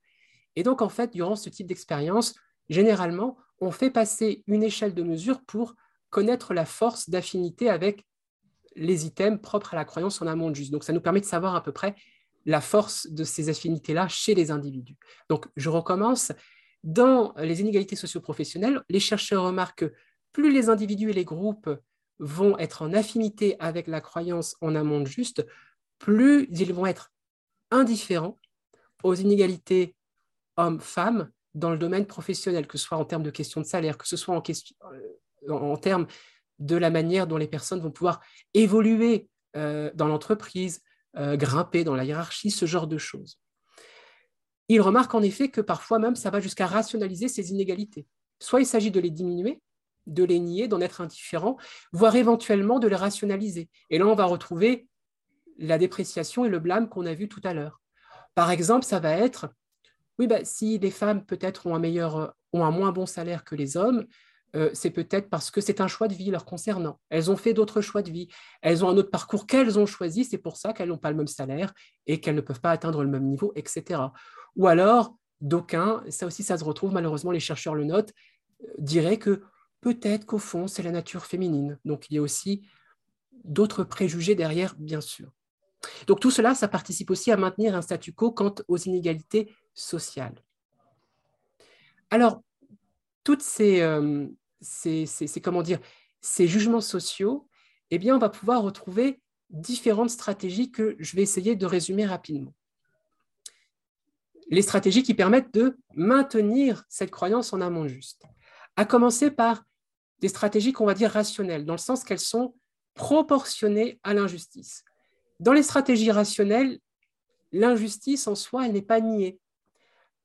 Et donc en fait, durant ce type d'expérience, généralement, on fait passer une échelle de mesure pour connaître la force d'affinité avec les items propres à la croyance en un monde juste. Donc, ça nous permet de savoir à peu près la force de ces affinités-là chez les individus. Donc, je recommence. Dans les inégalités socioprofessionnelles, les chercheurs remarquent que plus les individus et les groupes vont être en affinité avec la croyance en un monde juste, plus ils vont être indifférents aux inégalités hommes-femmes dans le domaine professionnel, que ce soit en termes de questions de salaire, que ce soit en, question, euh, en termes de la manière dont les personnes vont pouvoir évoluer euh, dans l'entreprise, euh, grimper dans la hiérarchie, ce genre de choses. Il remarque en effet que parfois même ça va jusqu'à rationaliser ces inégalités. Soit il s'agit de les diminuer, de les nier, d'en être indifférent, voire éventuellement de les rationaliser. Et là, on va retrouver la dépréciation et le blâme qu'on a vu tout à l'heure. Par exemple, ça va être, oui, bah, si les femmes peut-être ont un meilleur, ont un moins bon salaire que les hommes, euh, c'est peut-être parce que c'est un choix de vie leur concernant. Elles ont fait d'autres choix de vie. Elles ont un autre parcours qu'elles ont choisi. C'est pour ça qu'elles n'ont pas le même salaire et qu'elles ne peuvent pas atteindre le même niveau, etc. Ou alors, d'aucuns, ça aussi, ça se retrouve, malheureusement, les chercheurs le notent, euh, diraient que peut-être qu'au fond, c'est la nature féminine. Donc, il y a aussi d'autres préjugés derrière, bien sûr. Donc, tout cela, ça participe aussi à maintenir un statu quo quant aux inégalités sociales. Alors, toutes ces, euh, ces, comment dire, ces jugements sociaux, eh bien, on va pouvoir retrouver différentes stratégies que je vais essayer de résumer rapidement. Les stratégies qui permettent de maintenir cette croyance en monde juste. À commencer par des stratégies qu'on va dire rationnelles, dans le sens qu'elles sont proportionnées à l'injustice. Dans les stratégies rationnelles, l'injustice en soi, elle n'est pas niée.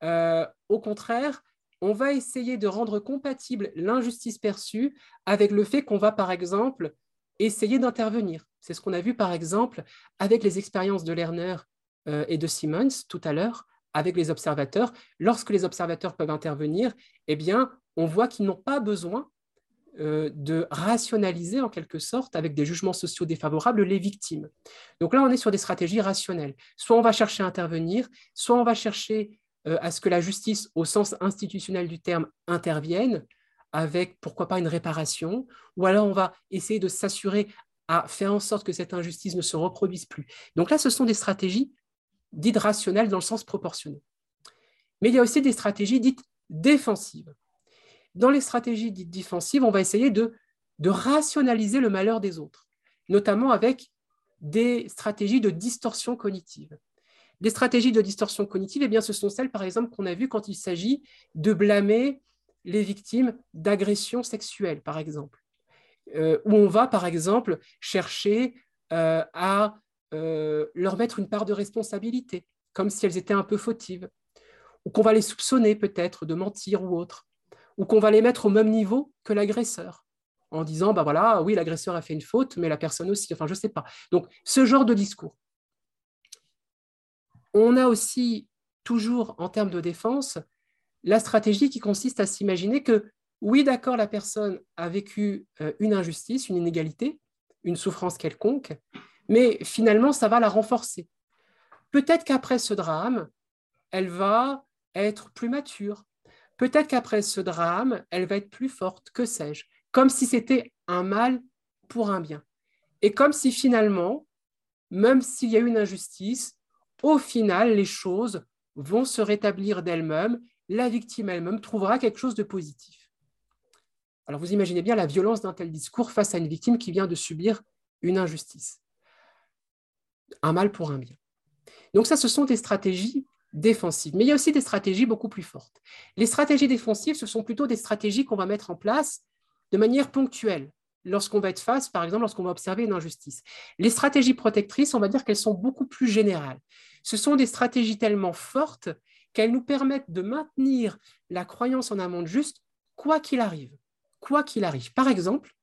Euh, au contraire, on va essayer de rendre compatible l'injustice perçue avec le fait qu'on va, par exemple, essayer d'intervenir. C'est ce qu'on a vu, par exemple, avec les expériences de Lerner euh, et de Simmons tout à l'heure, avec les observateurs. Lorsque les observateurs peuvent intervenir, eh bien, on voit qu'ils n'ont pas besoin euh, de rationaliser en quelque sorte avec des jugements sociaux défavorables les victimes. Donc là, on est sur des stratégies rationnelles. Soit on va chercher à intervenir, soit on va chercher à ce que la justice, au sens institutionnel du terme, intervienne avec, pourquoi pas, une réparation, ou alors on va essayer de s'assurer à faire en sorte que cette injustice ne se reproduise plus. Donc là, ce sont des stratégies dites rationnelles dans le sens proportionné. Mais il y a aussi des stratégies dites défensives. Dans les stratégies dites défensives, on va essayer de, de rationaliser le malheur des autres, notamment avec des stratégies de distorsion cognitive. Des stratégies de distorsion cognitive, eh bien, ce sont celles, par exemple, qu'on a vues quand il s'agit de blâmer les victimes d'agressions sexuelles, par exemple. euh, où on va, par exemple, chercher euh, à euh, leur mettre une part de responsabilité, comme si elles étaient un peu fautives, ou qu'on va les soupçonner peut-être de mentir ou autre, ou qu'on va les mettre au même niveau que l'agresseur, en disant, bah voilà, oui, l'agresseur a fait une faute, mais la personne aussi, enfin, je ne sais pas. Donc, ce genre de discours. On a aussi, toujours en termes de défense, la stratégie qui consiste à s'imaginer que, oui, d'accord, la personne a vécu euh, une injustice, une inégalité, une souffrance quelconque, mais finalement, ça va la renforcer. Peut-être qu'après ce drame, elle va être plus mature. Peut-être qu'après ce drame, elle va être plus forte, que sais-je, comme si c'était un mal pour un bien. Et comme si finalement, même s'il y a eu une injustice, au final, les choses vont se rétablir d'elles-mêmes, la victime elle-même trouvera quelque chose de positif. Alors vous imaginez bien la violence d'un tel discours face à une victime qui vient de subir une injustice. Un mal pour un bien. Donc ça, ce sont des stratégies défensives. Mais il y a aussi des stratégies beaucoup plus fortes. Les stratégies défensives, ce sont plutôt des stratégies qu'on va mettre en place de manière ponctuelle lorsqu'on va être face, par exemple, lorsqu'on va observer une injustice. Les stratégies protectrices, on va dire qu'elles sont beaucoup plus générales. Ce sont des stratégies tellement fortes qu'elles nous permettent de maintenir la croyance en un monde juste, quoi qu'il arrive. Quoi qu'il arrive. Par exemple,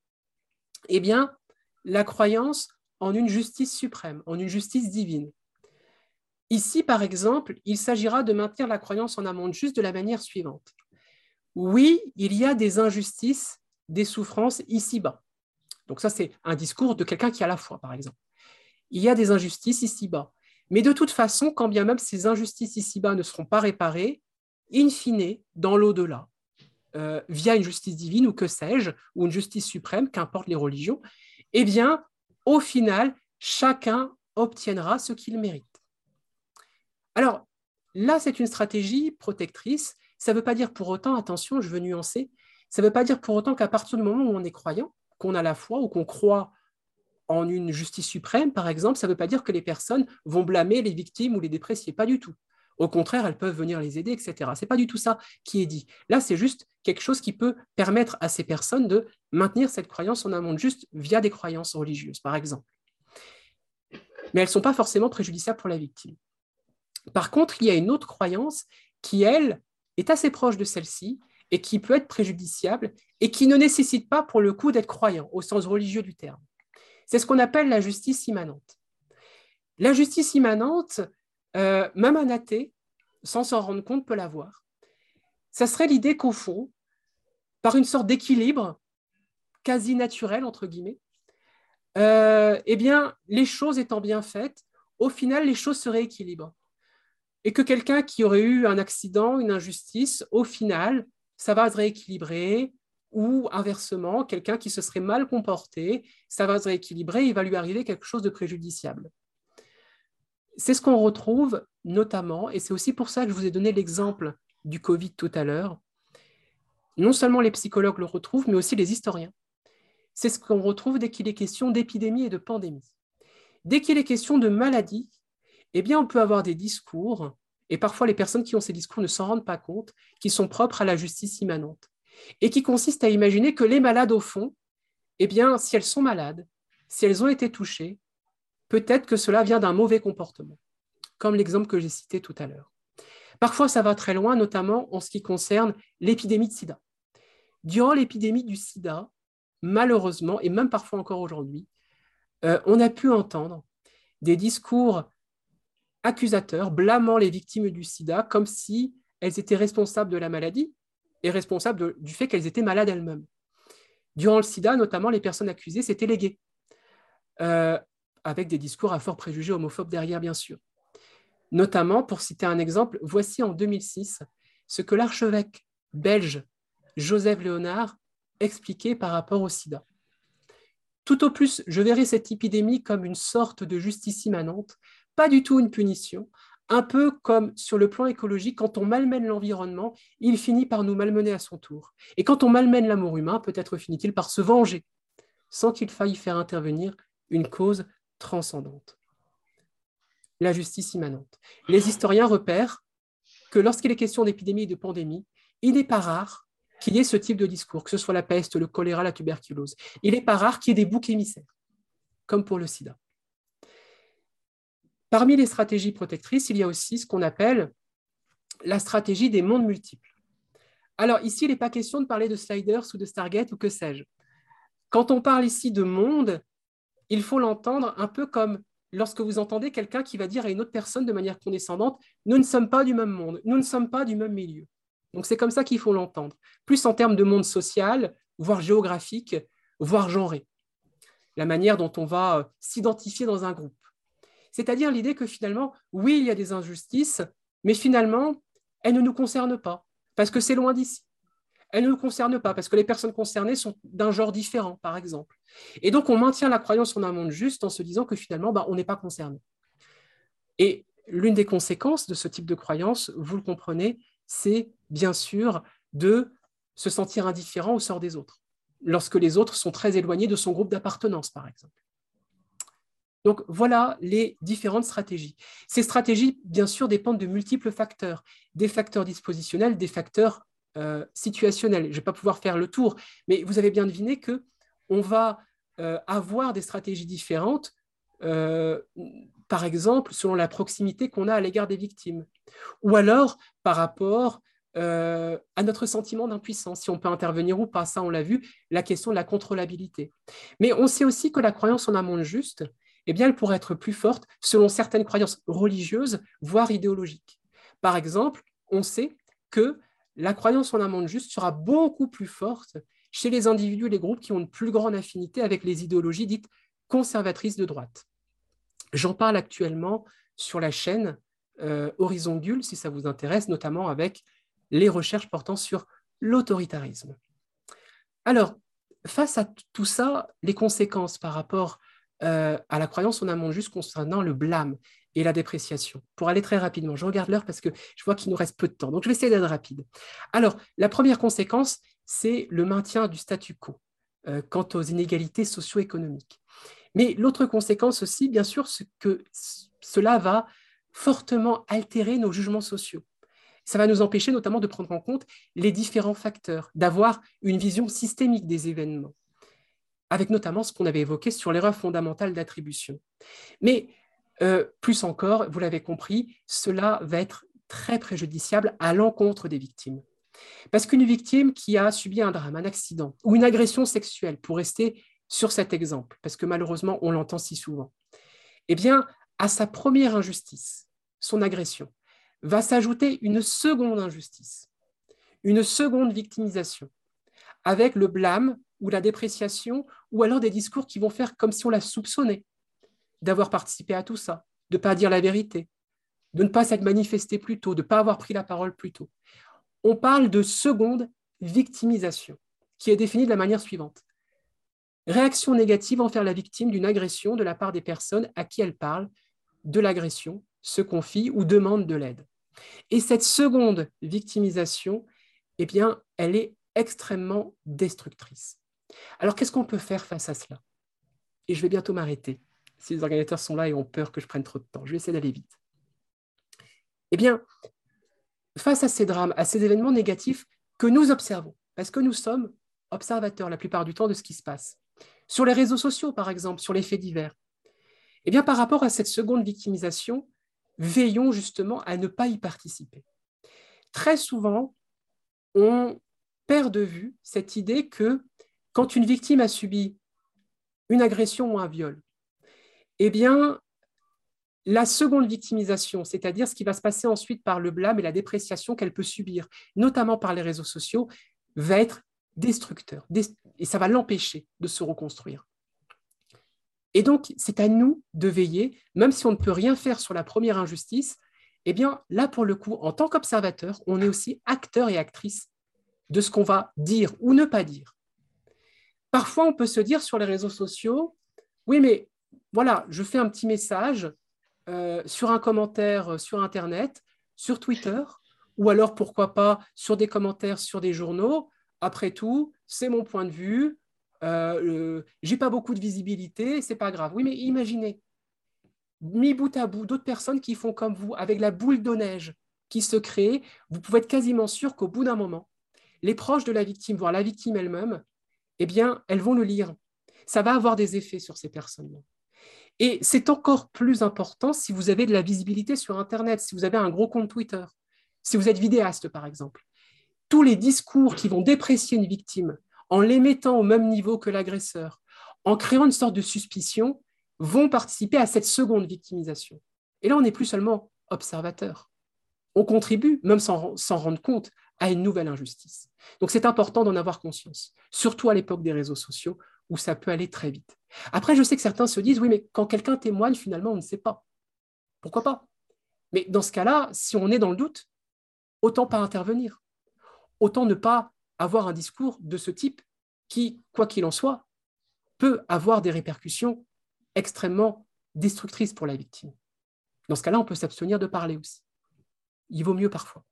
eh bien, la croyance en une justice suprême, en une justice divine. Ici, par exemple, il s'agira de maintenir la croyance en un monde juste de la manière suivante. Oui, il y a des injustices, des souffrances ici-bas. Donc ça, c'est un discours de quelqu'un qui a la foi, par exemple. Il y a des injustices ici-bas. Mais de toute façon, quand bien même ces injustices ici-bas ne seront pas réparées, in fine, dans l'au-delà, euh, via une justice divine ou que sais-je, ou une justice suprême, qu'importe les religions, eh bien, au final, chacun obtiendra ce qu'il mérite. Alors, là, c'est une stratégie protectrice. Ça ne veut pas dire pour autant, attention, je veux nuancer, ça ne veut pas dire pour autant qu'à partir du moment où on est croyant, qu'on a la foi ou qu'on croit en une justice suprême, par exemple, ça ne veut pas dire que les personnes vont blâmer les victimes ou les déprécier, pas du tout. Au contraire, elles peuvent venir les aider, etc. Ce n'est pas du tout ça qui est dit. Là, c'est juste quelque chose qui peut permettre à ces personnes de maintenir cette croyance en un monde juste via des croyances religieuses, par exemple. Mais elles ne sont pas forcément préjudiciables pour la victime. Par contre, il y a une autre croyance qui, elle, est assez proche de celle-ci et qui peut être préjudiciable et qui ne nécessite pas, pour le coup, d'être croyant au sens religieux du terme. C'est ce qu'on appelle la justice immanente. La justice immanente, euh, même un athée, sans s'en rendre compte, peut l'avoir. Ça serait l'idée qu'au fond, par une sorte d'équilibre quasi naturel, entre guillemets, euh, eh bien, les choses étant bien faites, au final, les choses se rééquilibrent. Et que quelqu'un qui aurait eu un accident, une injustice, au final, ça va se rééquilibrer, ou inversement, quelqu'un qui se serait mal comporté, ça va se rééquilibrer, il va lui arriver quelque chose de préjudiciable. C'est ce qu'on retrouve notamment, et c'est aussi pour ça que je vous ai donné l'exemple du Covid tout à l'heure. Non seulement les psychologues le retrouvent, mais aussi les historiens. C'est ce qu'on retrouve dès qu'il est question d'épidémie et de pandémie. Dès qu'il est question de maladie, eh bien, on peut avoir des discours, et parfois les personnes qui ont ces discours ne s'en rendent pas compte, qui sont propres à la justice immanente et qui consiste à imaginer que les malades, au fond, eh bien, si elles sont malades, si elles ont été touchées, peut-être que cela vient d'un mauvais comportement, comme l'exemple que j'ai cité tout à l'heure. Parfois, ça va très loin, notamment en ce qui concerne l'épidémie de sida. Durant l'épidémie du sida, malheureusement, et même parfois encore aujourd'hui, euh, on a pu entendre des discours accusateurs blâmant les victimes du sida comme si elles étaient responsables de la maladie, est responsable du fait qu'elles étaient malades elles-mêmes. Durant le sida, notamment, les personnes accusées, les gays, euh, avec des discours à fort préjugés homophobes derrière, bien sûr. Notamment, pour citer un exemple, voici en 2006 ce que l'archevêque belge Joseph Léonard expliquait par rapport au sida. Tout au plus, je verrai cette épidémie comme une sorte de justice immanente, pas du tout une punition, un peu comme sur le plan écologique, quand on malmène l'environnement, il finit par nous malmener à son tour. Et quand on malmène l'amour humain, peut-être finit-il par se venger, sans qu'il faille faire intervenir une cause transcendante. La justice immanente. Les historiens repèrent que lorsqu'il est question d'épidémie et de pandémie, il n'est pas rare qu'il y ait ce type de discours, que ce soit la peste, le choléra, la tuberculose. Il n'est pas rare qu'il y ait des boucs émissaires, comme pour le sida. Parmi les stratégies protectrices, il y a aussi ce qu'on appelle la stratégie des mondes multiples. Alors ici, il n'est pas question de parler de sliders ou de Stargate ou que sais-je. Quand on parle ici de monde, il faut l'entendre un peu comme lorsque vous entendez quelqu'un qui va dire à une autre personne de manière condescendante, nous ne sommes pas du même monde, nous ne sommes pas du même milieu. Donc c'est comme ça qu'il faut l'entendre, plus en termes de monde social, voire géographique, voire genré, la manière dont on va euh, s'identifier dans un groupe. C'est-à-dire l'idée que finalement, oui, il y a des injustices, mais finalement, elles ne nous concernent pas, parce que c'est loin d'ici. Elles ne nous concernent pas, parce que les personnes concernées sont d'un genre différent, par exemple. Et donc, on maintient la croyance en un monde juste en se disant que finalement, bah, on n'est pas concerné. Et l'une des conséquences de ce type de croyance, vous le comprenez, c'est bien sûr de se sentir indifférent au sort des autres, lorsque les autres sont très éloignés de son groupe d'appartenance, par exemple. Donc voilà les différentes stratégies. Ces stratégies, bien sûr, dépendent de multiples facteurs, des facteurs dispositionnels, des facteurs euh, situationnels. Je ne vais pas pouvoir faire le tour, mais vous avez bien deviné que on va euh, avoir des stratégies différentes, euh, par exemple, selon la proximité qu'on a à l'égard des victimes, ou alors par rapport à notre sentiment d'impuissance, si on peut intervenir ou pas. Ça, on l'a vu, la question de la contrôlabilité. Mais on sait aussi que la croyance en un monde juste, eh bien, elle pourrait être plus forte selon certaines croyances religieuses, voire idéologiques. Par exemple, on sait que la croyance en un monde juste sera beaucoup plus forte chez les individus et les groupes qui ont une plus grande affinité avec les idéologies dites conservatrices de droite. J'en parle actuellement sur la chaîne euh, Horizon Gull, si ça vous intéresse, notamment avec les recherches portant sur l'autoritarisme. Alors, face à tout ça, les conséquences par rapport euh, à la croyance en monde juste concernant le blâme et la dépréciation. Pour aller très rapidement, je regarde l'heure parce que je vois qu'il nous reste peu de temps, donc je vais essayer d'être rapide. Alors, la première conséquence, c'est le maintien du statu quo euh, quant aux inégalités socio-économiques. Mais l'autre conséquence aussi, bien sûr, c'est que cela va fortement altérer nos jugements sociaux. Ça va nous empêcher notamment de prendre en compte les différents facteurs, d'avoir une vision systémique des événements avec notamment ce qu'on avait évoqué sur l'erreur fondamentale d'attribution. Mais euh, plus encore, vous l'avez compris, cela va être très préjudiciable à l'encontre des victimes. Parce qu'une victime qui a subi un drame, un accident ou une agression sexuelle, pour rester sur cet exemple, parce que malheureusement on l'entend si souvent, eh bien, à sa première injustice, son agression, va s'ajouter une seconde injustice, une seconde victimisation, avec le blâme ou la dépréciation, ou alors des discours qui vont faire comme si on la soupçonnait d'avoir participé à tout ça, de ne pas dire la vérité, de ne pas s'être manifesté plus tôt, de ne pas avoir pris la parole plus tôt. On parle de seconde victimisation, qui est définie de la manière suivante. Réaction négative envers la victime d'une agression de la part des personnes à qui elle parle de l'agression, se confie ou demande de l'aide. Et cette seconde victimisation, eh bien, elle est extrêmement destructrice. Alors, qu'est-ce qu'on peut faire face à cela? Et je vais bientôt m'arrêter. Si les organisateurs sont là et ont peur que je prenne trop de temps, je vais essayer d'aller vite. Eh bien, face à ces drames, à ces événements négatifs que nous observons, parce que nous sommes observateurs la plupart du temps de ce qui se passe, sur les réseaux sociaux, par exemple, sur les faits divers, eh bien, par rapport à cette seconde victimisation, veillons justement à ne pas y participer. Très souvent, on perd de vue cette idée que quand une victime a subi une agression ou un viol, eh bien, la seconde victimisation, c'est-à-dire ce qui va se passer ensuite par le blâme et la dépréciation qu'elle peut subir, notamment par les réseaux sociaux, va être destructeur et ça va l'empêcher de se reconstruire. Et donc, c'est à nous de veiller, même si on ne peut rien faire sur la première injustice, eh bien, là, pour le coup, en tant qu'observateur, on est aussi acteur et actrice de ce qu'on va dire ou ne pas dire. Parfois, on peut se dire sur les réseaux sociaux, oui, mais voilà, je fais un petit message euh, sur un commentaire euh, sur Internet, sur Twitter, ou alors pourquoi pas sur des commentaires sur des journaux. Après tout, c'est mon point de vue. Euh, j'ai pas beaucoup de visibilité, c'est pas grave. Oui, mais imaginez, mis bout à bout, d'autres personnes qui font comme vous, avec la boule de neige qui se crée, vous pouvez être quasiment sûr qu'au bout d'un moment, les proches de la victime, voire la victime elle-même, eh bien, elles vont le lire. Ça va avoir des effets sur ces personnes. Et c'est encore plus important si vous avez de la visibilité sur Internet, si vous avez un gros compte Twitter, si vous êtes vidéaste, par exemple. Tous les discours qui vont déprécier une victime en les mettant au même niveau que l'agresseur, en créant une sorte de suspicion, vont participer à cette seconde victimisation. Et là, on n'est plus seulement observateur. On contribue, même sans, rendre compte, à une nouvelle injustice. Donc c'est important d'en avoir conscience, surtout à l'époque des réseaux sociaux où ça peut aller très vite. Après, je sais que certains se disent, oui, mais quand quelqu'un témoigne, finalement, on ne sait pas. Pourquoi pas? Mais dans ce cas-là, si on est dans le doute, autant pas intervenir. Autant ne pas avoir un discours de ce type qui, quoi qu'il en soit, peut avoir des répercussions extrêmement destructrices pour la victime. Dans ce cas-là, on peut s'abstenir de parler aussi. Il vaut mieux parfois.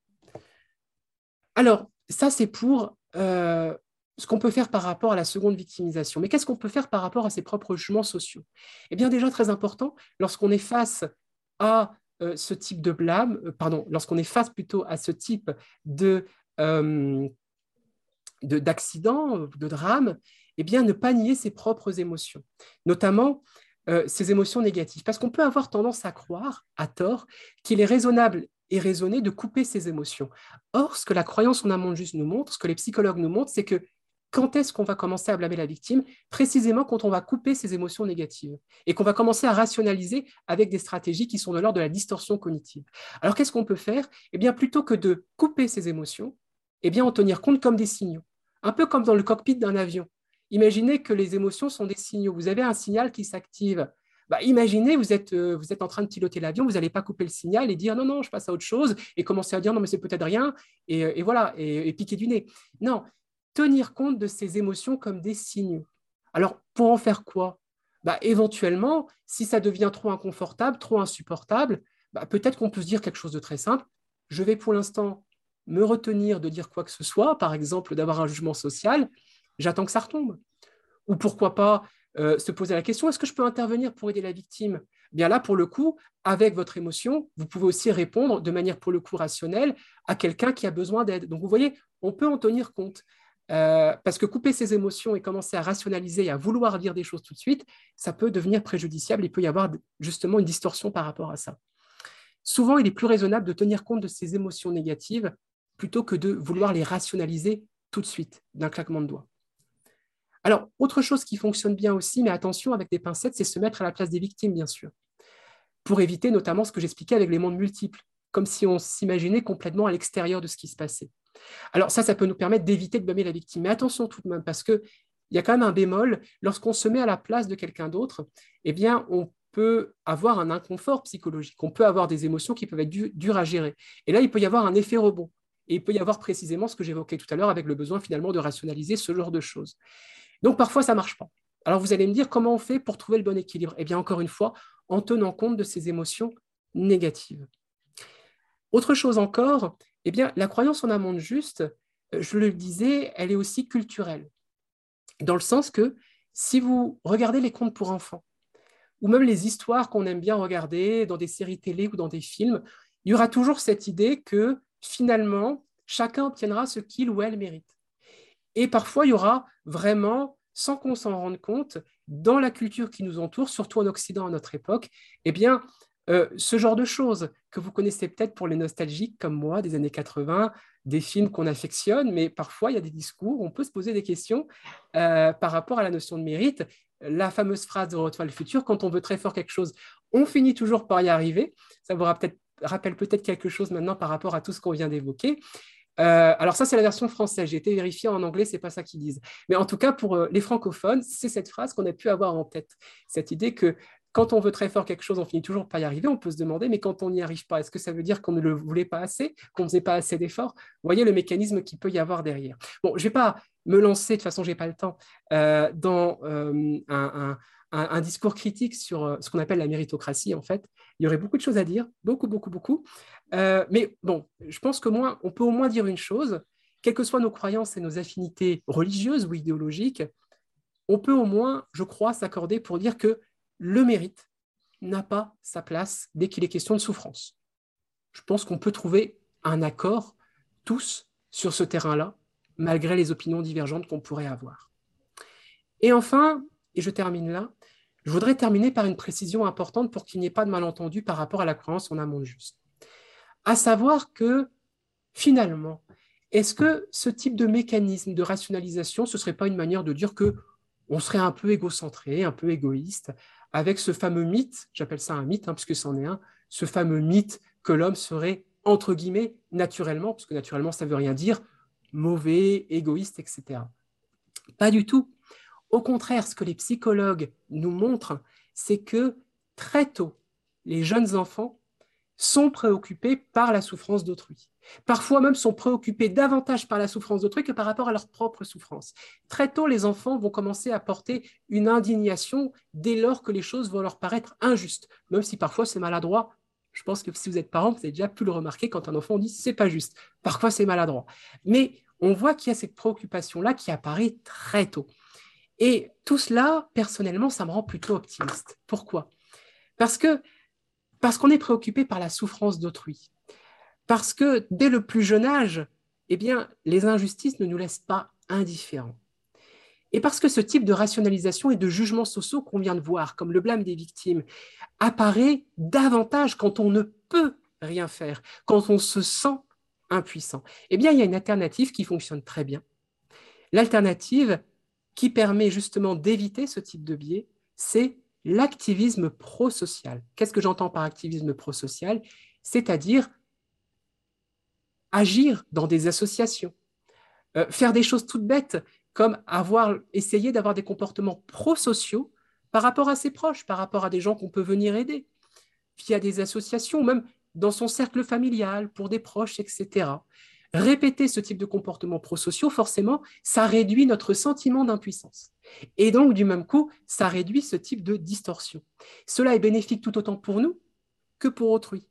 Alors, ça, c'est pour euh, ce qu'on peut faire par rapport à la seconde victimisation. Mais qu'est-ce qu'on peut faire par rapport à ses propres jugements sociaux? Eh bien, déjà, très important, lorsqu'on est face à euh, ce type de blâme, euh, pardon, lorsqu'on est face plutôt à ce type de, d'accident, de, drame, eh bien, ne pas nier ses propres émotions, notamment ces émotions négatives. Parce qu'on peut avoir tendance à croire, à tort, qu'il est raisonnable et raisonné de couper ses émotions. Or, ce que la croyance en monde juste nous montre, ce que les psychologues nous montrent, c'est que quand est-ce qu'on va commencer à blâmer la victime? Précisément quand on va couper ses émotions négatives et qu'on va commencer à rationaliser avec des stratégies qui sont de l'ordre de la distorsion cognitive. Alors qu'est-ce qu'on peut faire? Eh bien, plutôt que de couper ses émotions, eh bien, en tenir compte comme des signaux. Un peu comme dans le cockpit d'un avion. Imaginez que les émotions sont des signaux. Vous avez un signal qui s'active. Bah, imaginez, vous êtes, euh, vous êtes en train de piloter l'avion, vous n'allez pas couper le signal et dire non, non, je passe à autre chose et commencer à dire non, mais c'est peut-être rien et, euh, voilà, et, piquer du nez. Non, tenir compte de ces émotions comme des signaux. Alors, pour en faire quoi? Bah, Éventuellement, si ça devient trop inconfortable, trop insupportable, bah, peut-être qu'on peut se dire quelque chose de très simple. Je vais pour l'instant me retenir de dire quoi que ce soit, par exemple d'avoir un jugement social, j'attends que ça retombe. Ou pourquoi pas euh, se poser la question, est-ce que je peux intervenir pour aider la victime? Bien là, pour le coup, avec votre émotion, vous pouvez aussi répondre de manière pour le coup rationnelle à quelqu'un qui a besoin d'aide. Donc vous voyez, on peut en tenir compte. Euh, parce que couper ses émotions et commencer à rationaliser et à vouloir dire des choses tout de suite, ça peut devenir préjudiciable. Il peut y avoir justement une distorsion par rapport à ça. Souvent, il est plus raisonnable de tenir compte de ces émotions négatives plutôt que de vouloir les rationaliser tout de suite, d'un claquement de doigts. Alors, autre chose qui fonctionne bien aussi, mais attention avec des pincettes, c'est se mettre à la place des victimes, bien sûr, pour éviter notamment ce que j'expliquais avec les mondes multiples, comme si on s'imaginait complètement à l'extérieur de ce qui se passait. Alors ça, ça peut nous permettre d'éviter de blâmer la victime. Mais attention tout de même, parce qu'il y a quand même un bémol, lorsqu'on se met à la place de quelqu'un d'autre, eh bien, on peut avoir un inconfort psychologique, on peut avoir des émotions qui peuvent être dures à gérer. Et là, il peut y avoir un effet rebond. Et il peut y avoir précisément ce que j'évoquais tout à l'heure avec le besoin finalement de rationaliser ce genre de choses. Donc parfois, ça ne marche pas. Alors vous allez me dire comment on fait pour trouver le bon équilibre? Eh bien, encore une fois, en tenant compte de ces émotions négatives. Autre chose encore, eh bien, la croyance en un juste, euh, je le disais, elle est aussi culturelle. Dans le sens que si vous regardez les contes pour enfants, ou même les histoires qu'on aime bien regarder dans des séries télé ou dans des films, il y aura toujours cette idée que finalement, chacun obtiendra ce qu'il ou elle mérite. Et parfois, il y aura vraiment, sans qu'on s'en rende compte, dans la culture qui nous entoure, surtout en Occident à notre époque, eh bien, euh, ce genre de choses que vous connaissez peut-être pour les nostalgiques comme moi des années 80, des films qu'on affectionne, mais parfois il y a des discours, on peut se poser des questions euh, par rapport à la notion de mérite. La fameuse phrase de Retour le futur, quand on veut très fort quelque chose, on finit toujours par y arriver. Ça vous rappelle peut-être quelque chose maintenant par rapport à tout ce qu'on vient d'évoquer. Euh, alors ça, c'est la version française. J'ai été vérifié en anglais, c'est pas ça qu'ils disent. Mais en tout cas, pour euh, les francophones, c'est cette phrase qu'on a pu avoir en tête. Cette idée que quand on veut très fort quelque chose, on finit toujours par y arriver. On peut se demander, mais quand on n'y arrive pas, est-ce que ça veut dire qu'on ne le voulait pas assez, qu'on ne faisait pas assez d'efforts? Voyez le mécanisme qu'il peut y avoir derrière. Bon, je vais pas me lancer, de toute façon, je n'ai pas le temps, euh, dans un, discours critique sur ce qu'on appelle la méritocratie, en fait. Il y aurait beaucoup de choses à dire, beaucoup, beaucoup, beaucoup. Euh, mais bon, je pense que moins, on peut au moins dire une chose, quelles que soient nos croyances et nos affinités religieuses ou idéologiques, on peut au moins, je crois, s'accorder pour dire que le mérite n'a pas sa place dès qu'il est question de souffrance. Je pense qu'on peut trouver un accord tous sur ce terrain-là, malgré les opinions divergentes qu'on pourrait avoir. Et enfin, et je termine là, je voudrais terminer par une précision importante pour qu'il n'y ait pas de malentendu par rapport à la croyance en un monde juste. À savoir que, finalement, est-ce que ce type de mécanisme de rationalisation, ce ne serait pas une manière de dire que on serait un peu égocentré, un peu égoïste, avec ce fameux mythe, j'appelle ça un mythe, hein, puisque c'en est un, ce fameux mythe que l'homme serait, entre guillemets, naturellement, parce que naturellement, ça ne veut rien dire, mauvais, égoïste, etc. Pas du tout. Au contraire, ce que les psychologues nous montrent, c'est que très tôt, les jeunes enfants sont préoccupés par la souffrance d'autrui. Parfois même sont préoccupés davantage par la souffrance d'autrui que par rapport à leur propre souffrance. Très tôt, les enfants vont commencer à porter une indignation dès lors que les choses vont leur paraître injustes, même si parfois c'est maladroit. Je pense que si vous êtes parent, vous avez déjà pu le remarquer quand un enfant dit c'est pas juste. Parfois c'est maladroit. Mais on voit qu'il y a cette préoccupation-là qui apparaît très tôt. Et tout cela, personnellement, ça me rend plutôt optimiste. Pourquoi? Parce que parce qu'on est préoccupé par la souffrance d'autrui. Parce que dès le plus jeune âge, eh bien, les injustices ne nous laissent pas indifférents. Et parce que ce type de rationalisation et de jugements sociaux qu'on vient de voir, comme le blâme des victimes, apparaît davantage quand on ne peut rien faire, quand on se sent impuissant. Eh bien, il y a une alternative qui fonctionne très bien. L'alternative qui permet justement d'éviter ce type de biais, c'est l'activisme prosocial. Qu'est-ce que j'entends par activisme prosocial? C'est-à-dire agir dans des associations, euh, faire des choses toutes bêtes comme avoir essayer d'avoir des comportements prosociaux par rapport à ses proches, par rapport à des gens qu'on peut venir aider, via des associations, même dans son cercle familial, pour des proches, etc. Répéter ce type de comportements prosociaux, forcément, ça réduit notre sentiment d'impuissance. Et donc, du même coup, ça réduit ce type de distorsion. Cela est bénéfique tout autant pour nous que pour autrui.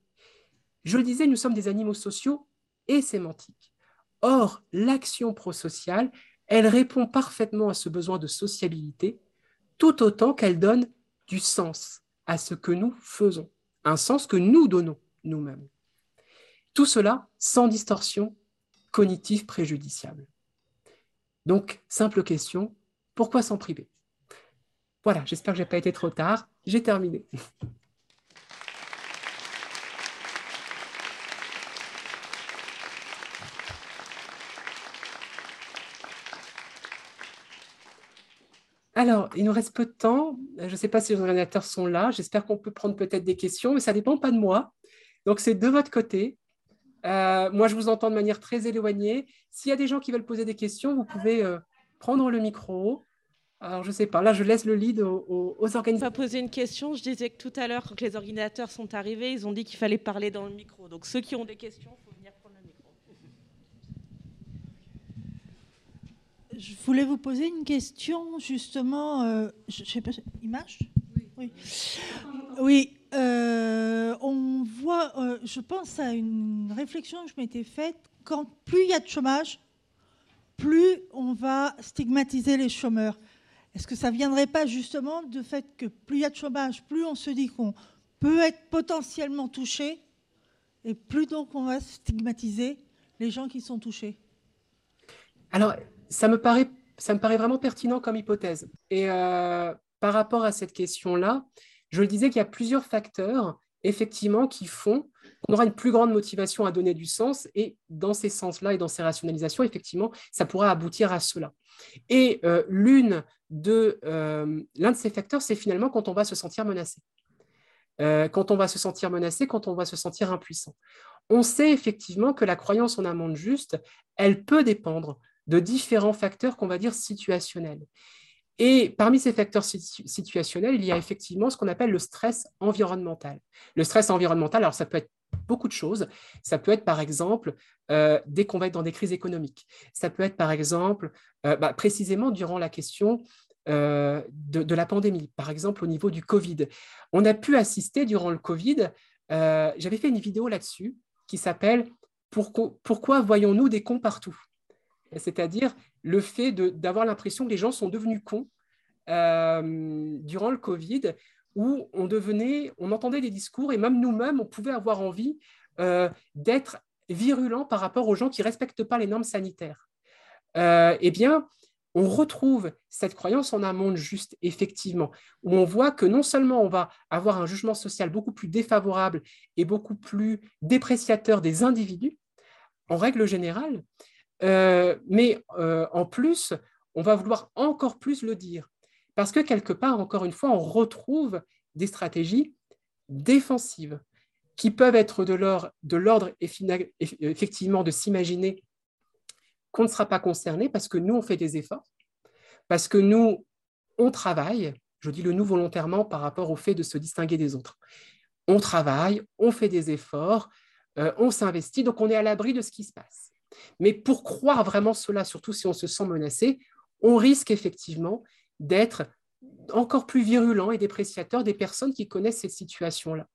Je le disais, nous sommes des animaux sociaux et sémantiques. Or, l'action prosociale, elle répond parfaitement à ce besoin de sociabilité, tout autant qu'elle donne du sens à ce que nous faisons, un sens que nous donnons nous-mêmes. Tout cela sans distorsion cognitive préjudiciable. Donc, simple question, pourquoi s'en priver? Voilà, j'espère que je n'ai pas été trop tard. J'ai terminé. Alors, il nous reste peu de temps. Je ne sais pas si les ordinateurs sont là. J'espère qu'on peut prendre peut-être des questions, mais ça ne dépend pas de moi. Donc, c'est de votre côté. Euh, moi, je vous entends de manière très éloignée. S'il y a des gens qui veulent poser des questions, vous pouvez euh, prendre le micro. Alors, je ne sais pas, là, je laisse le lead aux, aux, organisateurs. Je vais poser une question. Je disais que tout à l'heure, quand les ordinateurs sont arrivés, ils ont dit qu'il fallait parler dans le micro. Donc, ceux qui ont des questions, il faut venir prendre le micro. Je voulais vous poser une question, justement. Euh, je, sais pas, il marche Oui. Oui. Euh, on voit, euh, je pense à une réflexion que je m'étais faite. Quand plus il y a de chômage, plus on va stigmatiser les chômeurs. Est-ce que ça ne viendrait pas justement du fait que plus il y a de chômage, plus on se dit qu'on peut être potentiellement touché, et plus donc on va stigmatiser les gens qui sont touchés? Alors, ça me paraît, ça me paraît vraiment pertinent comme hypothèse. Et euh, par rapport à cette question-là, je le disais qu'il y a plusieurs facteurs, effectivement, qui font qu'on aura une plus grande motivation à donner du sens. Et dans ces sens-là et dans ces rationalisations, effectivement, ça pourra aboutir à cela. Et euh, euh, l'un de ces facteurs, c'est finalement quand on va se sentir menacé. Euh, quand on va se sentir menacé, quand on va se sentir impuissant. On sait effectivement que la croyance en un monde juste, elle peut dépendre de différents facteurs qu'on va dire situationnels. Et parmi ces facteurs situationnels, il y a effectivement ce qu'on appelle le stress environnemental. Le stress environnemental, alors ça peut être beaucoup de choses. Ça peut être par exemple euh, dès qu'on va être dans des crises économiques. Ça peut être par exemple euh, bah, précisément durant la question euh, de, la pandémie, par exemple au niveau du Covid. On a pu assister durant le Covid, j'avais fait une vidéo là-dessus qui s'appelle Pourquoi voyons-nous des cons partout? C'est-à-dire le fait d'avoir l'impression que les gens sont devenus cons euh, durant le Covid, où on devenait, on entendait des discours et même nous-mêmes, on pouvait avoir envie euh, d'être virulent par rapport aux gens qui ne respectent pas les normes sanitaires. eh bien, on retrouve cette croyance en un monde juste, effectivement, où on voit que non seulement on va avoir un jugement social beaucoup plus défavorable et beaucoup plus dépréciateur des individus, en règle générale, euh, mais euh, en plus, on va vouloir encore plus le dire. Parce que quelque part, encore une fois, on retrouve des stratégies défensives qui peuvent être de l'ordre effectivement de s'imaginer qu'on ne sera pas concerné parce que nous, on fait des efforts, parce que nous, on travaille, je dis le nous volontairement par rapport au fait de se distinguer des autres. On travaille, on fait des efforts, euh, on s'investit, donc on est à l'abri de ce qui se passe. Mais pour croire vraiment cela, surtout si on se sent menacé, on risque effectivement d'être encore plus virulent et dépréciateur des personnes qui connaissent cette situation-là.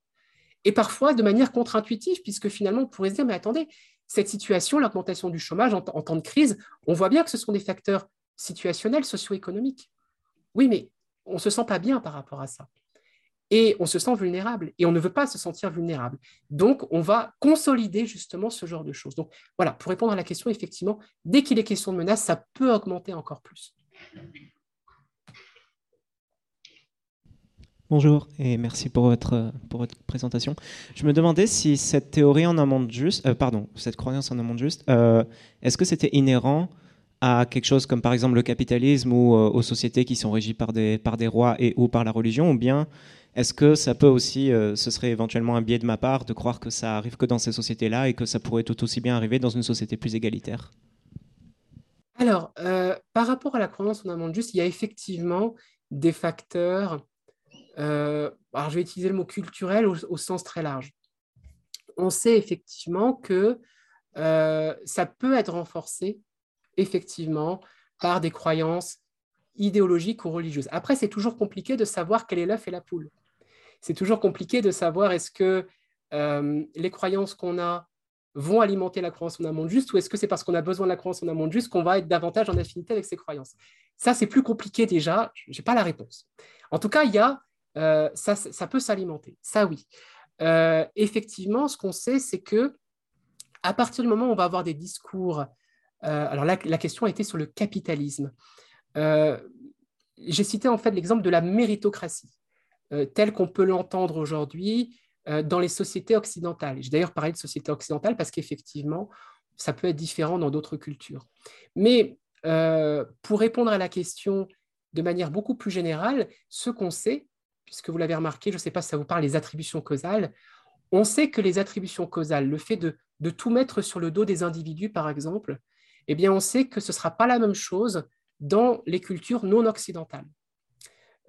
Et parfois de manière contre-intuitive, puisque finalement on pourrait se dire, mais attendez, cette situation, l'augmentation du chômage en, temps de crise, on voit bien que ce sont des facteurs situationnels, socio-économiques. Oui, mais on ne se sent pas bien par rapport à ça. Et on se sent vulnérable. Et on ne veut pas se sentir vulnérable. Donc, on va consolider justement ce genre de choses. Donc, voilà, pour répondre à la question, effectivement, dès qu'il est question de menace, ça peut augmenter encore plus. Bonjour et merci pour votre, pour votre présentation. Je me demandais si cette théorie en un juste, euh, pardon, cette croyance en un monde juste, euh, est-ce que c'était inhérent à quelque chose comme par exemple le capitalisme ou euh, aux sociétés qui sont régies par des, par des rois et ou par la religion, ou bien est-ce que ça peut aussi, ce serait éventuellement un biais de ma part de croire que ça arrive que dans ces sociétés-là et que ça pourrait tout aussi bien arriver dans une société plus égalitaire? Alors, par rapport à la croyance en un monde juste, il y a effectivement des facteurs euh, alors je vais utiliser le mot culturel au, sens très large. On sait effectivement que euh, ça peut être renforcé effectivement par des croyances idéologiques ou religieuses. Après, c'est toujours compliqué de savoir quel est l'œuf et la poule. C'est toujours compliqué de savoir est-ce que euh, les croyances qu'on a vont alimenter la croyance en un monde juste ou est-ce que c'est parce qu'on a besoin de la croyance en un monde juste qu'on va être davantage en affinité avec ces croyances Ça, c'est plus compliqué déjà, je n'ai pas la réponse. En tout cas, il y a euh, ça, peut s'alimenter. Ça, oui. Euh, effectivement, ce qu'on sait, c'est que à partir du moment où on va avoir des discours, alors la question a été sur le capitalisme. J'ai cité en fait l'exemple de la méritocratie, telle qu'on peut l'entendre aujourd'hui dans les sociétés occidentales. J'ai d'ailleurs parlé de sociétés occidentales parce qu'effectivement, ça peut être différent dans d'autres cultures. Mais pour répondre à la question de manière beaucoup plus générale, ce qu'on sait, puisque vous l'avez remarqué, je ne sais pas si ça vous parle, les attributions causales. On sait que les attributions causales, le fait de, tout mettre sur le dos des individus, par exemple, eh bien, on sait que ce ne sera pas la même chose dans les cultures non occidentales.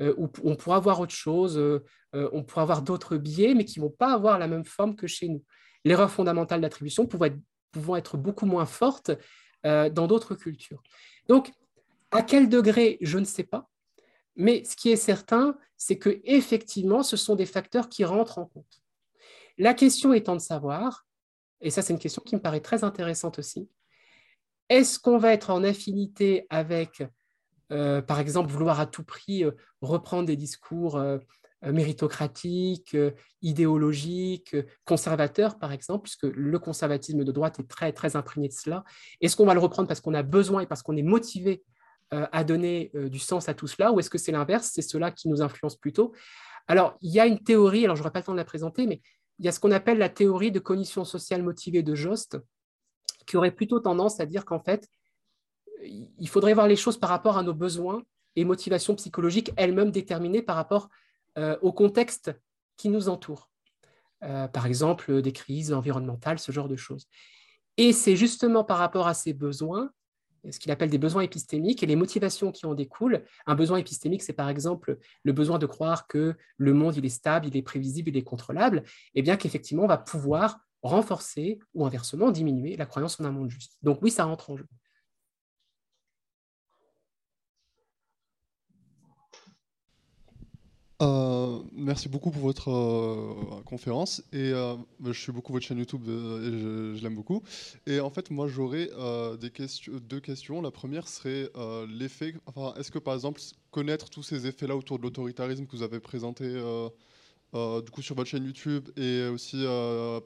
Euh, où on pourra avoir autre chose, euh, euh, on pourra avoir d'autres biais, mais qui ne vont pas avoir la même forme que chez nous. L'erreur fondamentale d'attribution pouvant être, pouvant être beaucoup moins forte dans d'autres cultures. Donc, à quel degré, je ne sais pas. Mais ce qui est certain, c'est que effectivement, ce sont des facteurs qui rentrent en compte. La question étant de savoir, et ça c'est une question qui me paraît très intéressante aussi, est-ce qu'on va être en affinité avec, euh, par exemple, vouloir à tout prix euh, reprendre des discours euh, méritocratiques, idéologiques, conservateurs, par exemple, puisque le conservatisme de droite est très, très imprégné de cela. Est-ce qu'on va le reprendre parce qu'on a besoin et parce qu'on est motivé à donner du sens à tout cela, ou est-ce que c'est l'inverse, c'est cela qui nous influence plutôt? Alors, il y a une théorie, alors je n'aurai pas le temps de la présenter, mais il y a ce qu'on appelle la théorie de cognition sociale motivée de Jost, qui aurait plutôt tendance à dire qu'en fait, il faudrait voir les choses par rapport à nos besoins et motivations psychologiques elles-mêmes déterminées par rapport euh, au contexte qui nous entoure. par exemple, des crises environnementales, ce genre de choses. Et c'est justement par rapport à ces besoins ce qu'il appelle des besoins épistémiques et les motivations qui en découlent. Un besoin épistémique, c'est par exemple le besoin de croire que le monde il est stable, il est prévisible, il est contrôlable, et eh bien qu'effectivement on va pouvoir renforcer ou inversement diminuer la croyance en un monde juste. Donc oui, ça rentre en jeu. Euh, merci beaucoup pour votre euh, conférence et euh, je suis beaucoup votre chaîne YouTube et je, l'aime beaucoup. Et en fait, moi, j'aurais deux questions. La première serait l'effet. Enfin, est-ce que par exemple connaître tous ces effets-là autour de l'autoritarisme que vous avez présenté du coup sur votre chaîne YouTube et aussi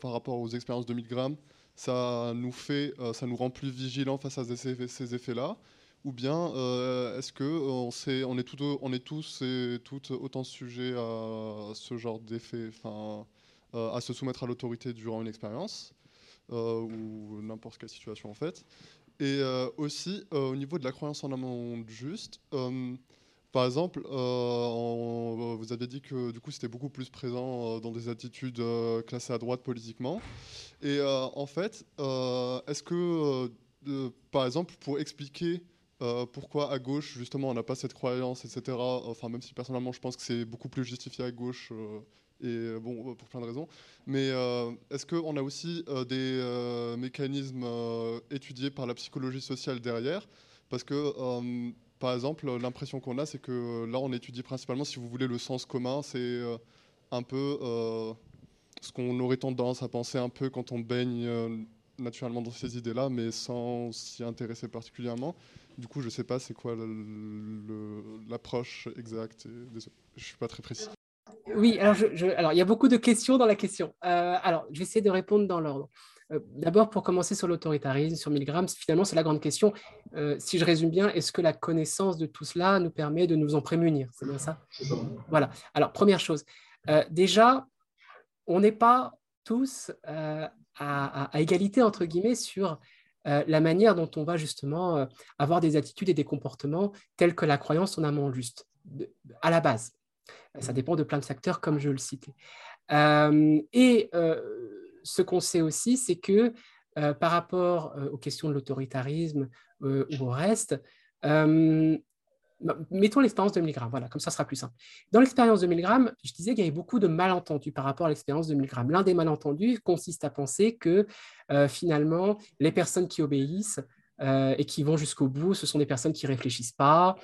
par rapport aux expériences de 1000 grammes, ça nous fait, ça nous rend plus vigilants face à ces, effets-là? Ou bien est-ce que on, on, est tous et toutes autant sujets à ce genre d'effet, enfin, à se soumettre à l'autorité durant une expérience ou n'importe quelle situation en fait. Et aussi au niveau de la croyance en un monde juste, par exemple, euh, vous avez dit que du coup c'était beaucoup plus présent euh, dans des attitudes euh, classées à droite politiquement. Et en fait, est-ce que, par exemple, pour expliquer pourquoi à gauche justement on n'a pas cette croyance, etc. Enfin, même si personnellement je pense que c'est beaucoup plus justifié à gauche et bon pour plein de raisons. Mais est-ce qu'on a aussi des mécanismes étudiés par la psychologie sociale derrière? Parce que par exemple, l'impression qu'on a, c'est que là, on étudie principalement, si vous voulez, le sens commun. C'est euh, un peu euh, ce qu'on aurait tendance à penser un peu quand on baigne euh, naturellement dans ces idées-là, mais sans s'y intéresser particulièrement. Du coup, je ne sais pas c'est quoi l'approche exacte. je ne suis pas très précis. Oui, alors, alors il y a beaucoup de questions dans la question. alors, je vais essayer de répondre dans l'ordre. Euh, d'abord, pour commencer sur l'autoritarisme, sur Milgram, finalement, c'est la grande question. Euh, si je résume bien, est-ce que la connaissance de tout cela nous permet de nous en prémunir? C'est bien ça? Voilà. Alors, première chose. Euh, déjà, on n'est pas tous à, égalité, entre guillemets, sur la manière dont on va justement avoir des attitudes et des comportements tels que la croyance en amont juste, à la base. Ça dépend de plein de facteurs, comme je le citais. et ce qu'on sait aussi, c'est que euh, par rapport euh, aux questions de l'autoritarisme euh, ou au reste, mettons l'expérience de Milgram, voilà, comme ça sera plus simple. Dans l'expérience de Milgram, je disais qu'il y avait beaucoup de malentendus par rapport à l'expérience de Milgram. L'un des malentendus consiste à penser que finalement, les personnes qui obéissent et qui vont jusqu'au bout, ce sont des personnes qui ne réfléchissent pas,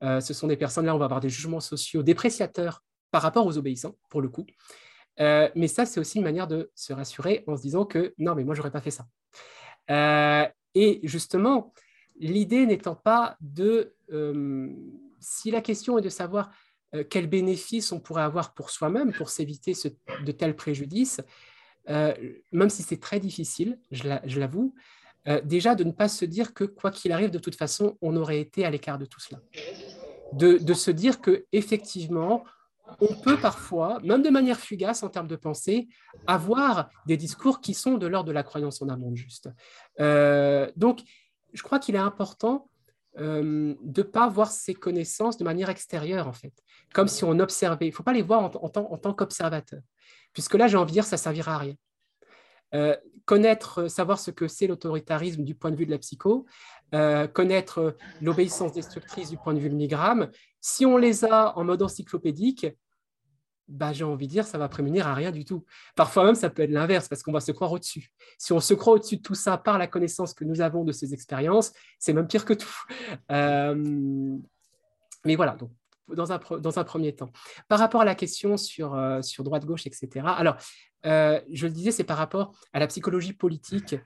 ce sont des personnes, là, on va avoir des jugements sociaux dépréciateurs par rapport aux obéissants, pour le coup. Euh, mais ça, c'est aussi une manière de se rassurer en se disant que non, mais moi, j'aurais pas fait ça. Euh, et justement, l'idée n'étant pas de, euh, si la question est de savoir quels bénéfices on pourrait avoir pour soi-même pour s'éviter de tels préjudices, même si c'est très difficile, je l'avoue, déjà de ne pas se dire que quoi qu'il arrive, de toute façon, on aurait été à l'écart de tout cela. De, se dire que effectivement, on peut parfois, même de manière fugace en termes de pensée, avoir des discours qui sont de l'ordre de la croyance en un monde juste. Euh, donc, je crois qu'il est important euh, de ne pas voir ces connaissances de manière extérieure, en fait, comme si on observait. Il ne faut pas les voir en, tant, qu'observateur, puisque là, j'ai envie de dire, ça ne servira à rien. Euh, connaître, savoir ce que c'est l'autoritarisme du point de vue de la psycho, connaître l'obéissance destructrice du point de vue de Milgram, si on les a en mode encyclopédique, bah, j'ai envie de dire, ça va prémunir à rien du tout. Parfois même, ça peut être l'inverse, parce qu'on va se croire au-dessus. Si on se croit au-dessus de tout ça par la connaissance que nous avons de ces expériences, c'est même pire que tout. [laughs] Euh, mais voilà, donc, dans, un, dans un premier temps. Par rapport à la question sur, euh, sur droite-gauche, etc., alors, euh, je le disais, c'est par rapport à la psychologie politique,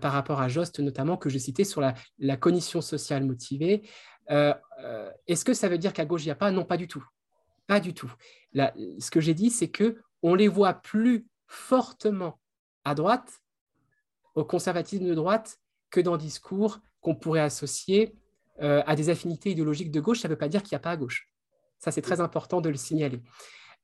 par rapport à Jost notamment, que je citais sur la, la cognition sociale motivée. Est-ce que ça veut dire qu'à gauche, il n'y a pas? Non, pas du tout. Pas du tout. ce que j'ai dit, c'est que on les voit plus fortement à droite, au conservatisme de droite, que dans discours qu'on pourrait associer euh, à des affinités idéologiques de gauche. Ça ne veut pas dire qu'il n'y a pas à gauche. Ça, c'est très important de le signaler.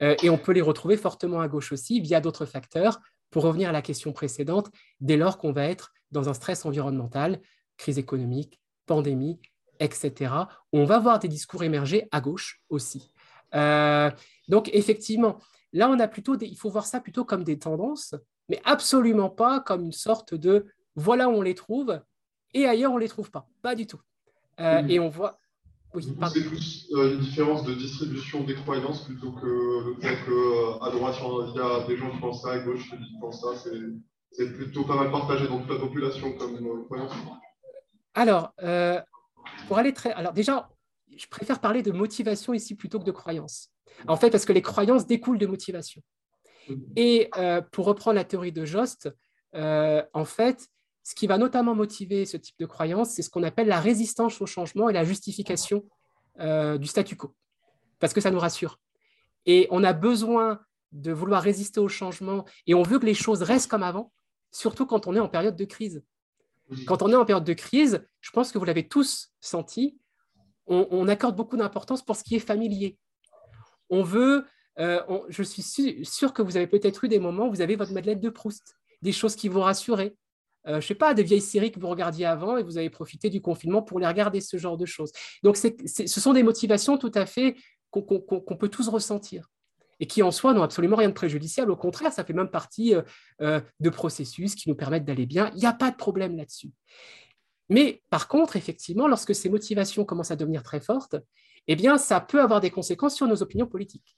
et on peut les retrouver fortement à gauche aussi via d'autres facteurs, pour revenir à la question précédente, dès lors qu'on va être dans un stress environnemental, crise économique, pandémie, etc. On va voir des discours émerger à gauche aussi. Euh, donc effectivement, là, on a plutôt il faut voir ça plutôt comme des tendances, mais absolument pas comme une sorte de voilà où on les trouve et ailleurs on les trouve pas, pas du tout. Euh, et on voit. Oui, c'est plus euh, une différence de distribution des croyances plutôt que le fait qu'à droite il y a des gens qui pensent ça, à gauche qui pensent ça. C'est plutôt pas mal partagé dans toute la population comme croyance. Alors, pour aller très. Alors, déjà, je préfère parler de motivation ici plutôt que de croyance. En fait, parce que les croyances découlent de motivation. Et euh, pour reprendre la théorie de Jost, euh, en fait, ce qui va notamment motiver ce type de croyance, c'est ce qu'on appelle la résistance au changement et la justification euh, du statu quo, parce que ça nous rassure. Et on a besoin de vouloir résister au changement et on veut que les choses restent comme avant, surtout quand on est en période de crise. Quand on est en période de crise, je pense que vous l'avez tous senti, on, accorde beaucoup d'importance pour ce qui est familier. On veut, euh, je suis sûr, que vous avez peut-être eu des moments où vous avez votre Madeleine de Proust, des choses qui vous rassurer. Euh, je ne sais pas, des vieilles séries que vous regardiez avant et vous avez profité du confinement pour les regarder, ce genre de choses. Donc, ce sont des motivations tout à fait qu'on peut tous ressentir et qui en soi n'ont absolument rien de préjudiciable. Au contraire, ça fait même partie euh, de processus qui nous permettent d'aller bien. Il n'y a pas de problème là-dessus. Mais par contre, effectivement, lorsque ces motivations commencent à devenir très fortes, eh bien, ça peut avoir des conséquences sur nos opinions politiques.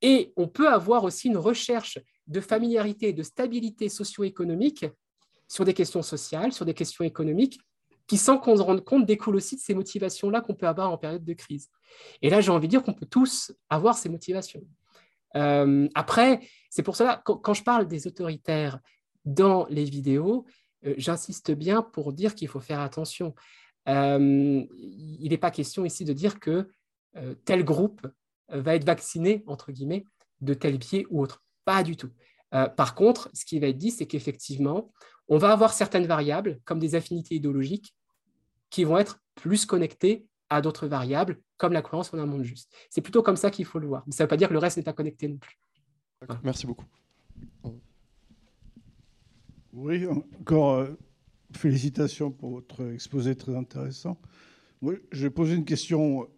Et on peut avoir aussi une recherche de familiarité et de stabilité socio-économique sur des questions sociales, sur des questions économiques, qui, sans qu'on se rende compte, découlent aussi de ces motivations-là qu'on peut avoir en période de crise. Et là, j'ai envie de dire qu'on peut tous avoir ces motivations. Euh, après, c'est pour cela, quand, je parle des autoritaires dans les vidéos, j'insiste bien pour dire qu'il faut faire attention. Euh, il n'est pas question ici de dire que tel groupe va être vacciné, entre guillemets, de tel pied ou autre. Pas du tout. par contre, ce qui va être dit, c'est qu'effectivement, on va avoir certaines variables, comme des affinités idéologiques, qui vont être plus connectées à d'autres variables, comme la croyance en un monde juste. C'est plutôt comme ça qu'il faut le voir. ça ne veut pas dire que le reste n'est pas connecté non plus. Merci beaucoup. Oui, encore euh, félicitations pour votre exposé très intéressant. Oui, je vais poser une question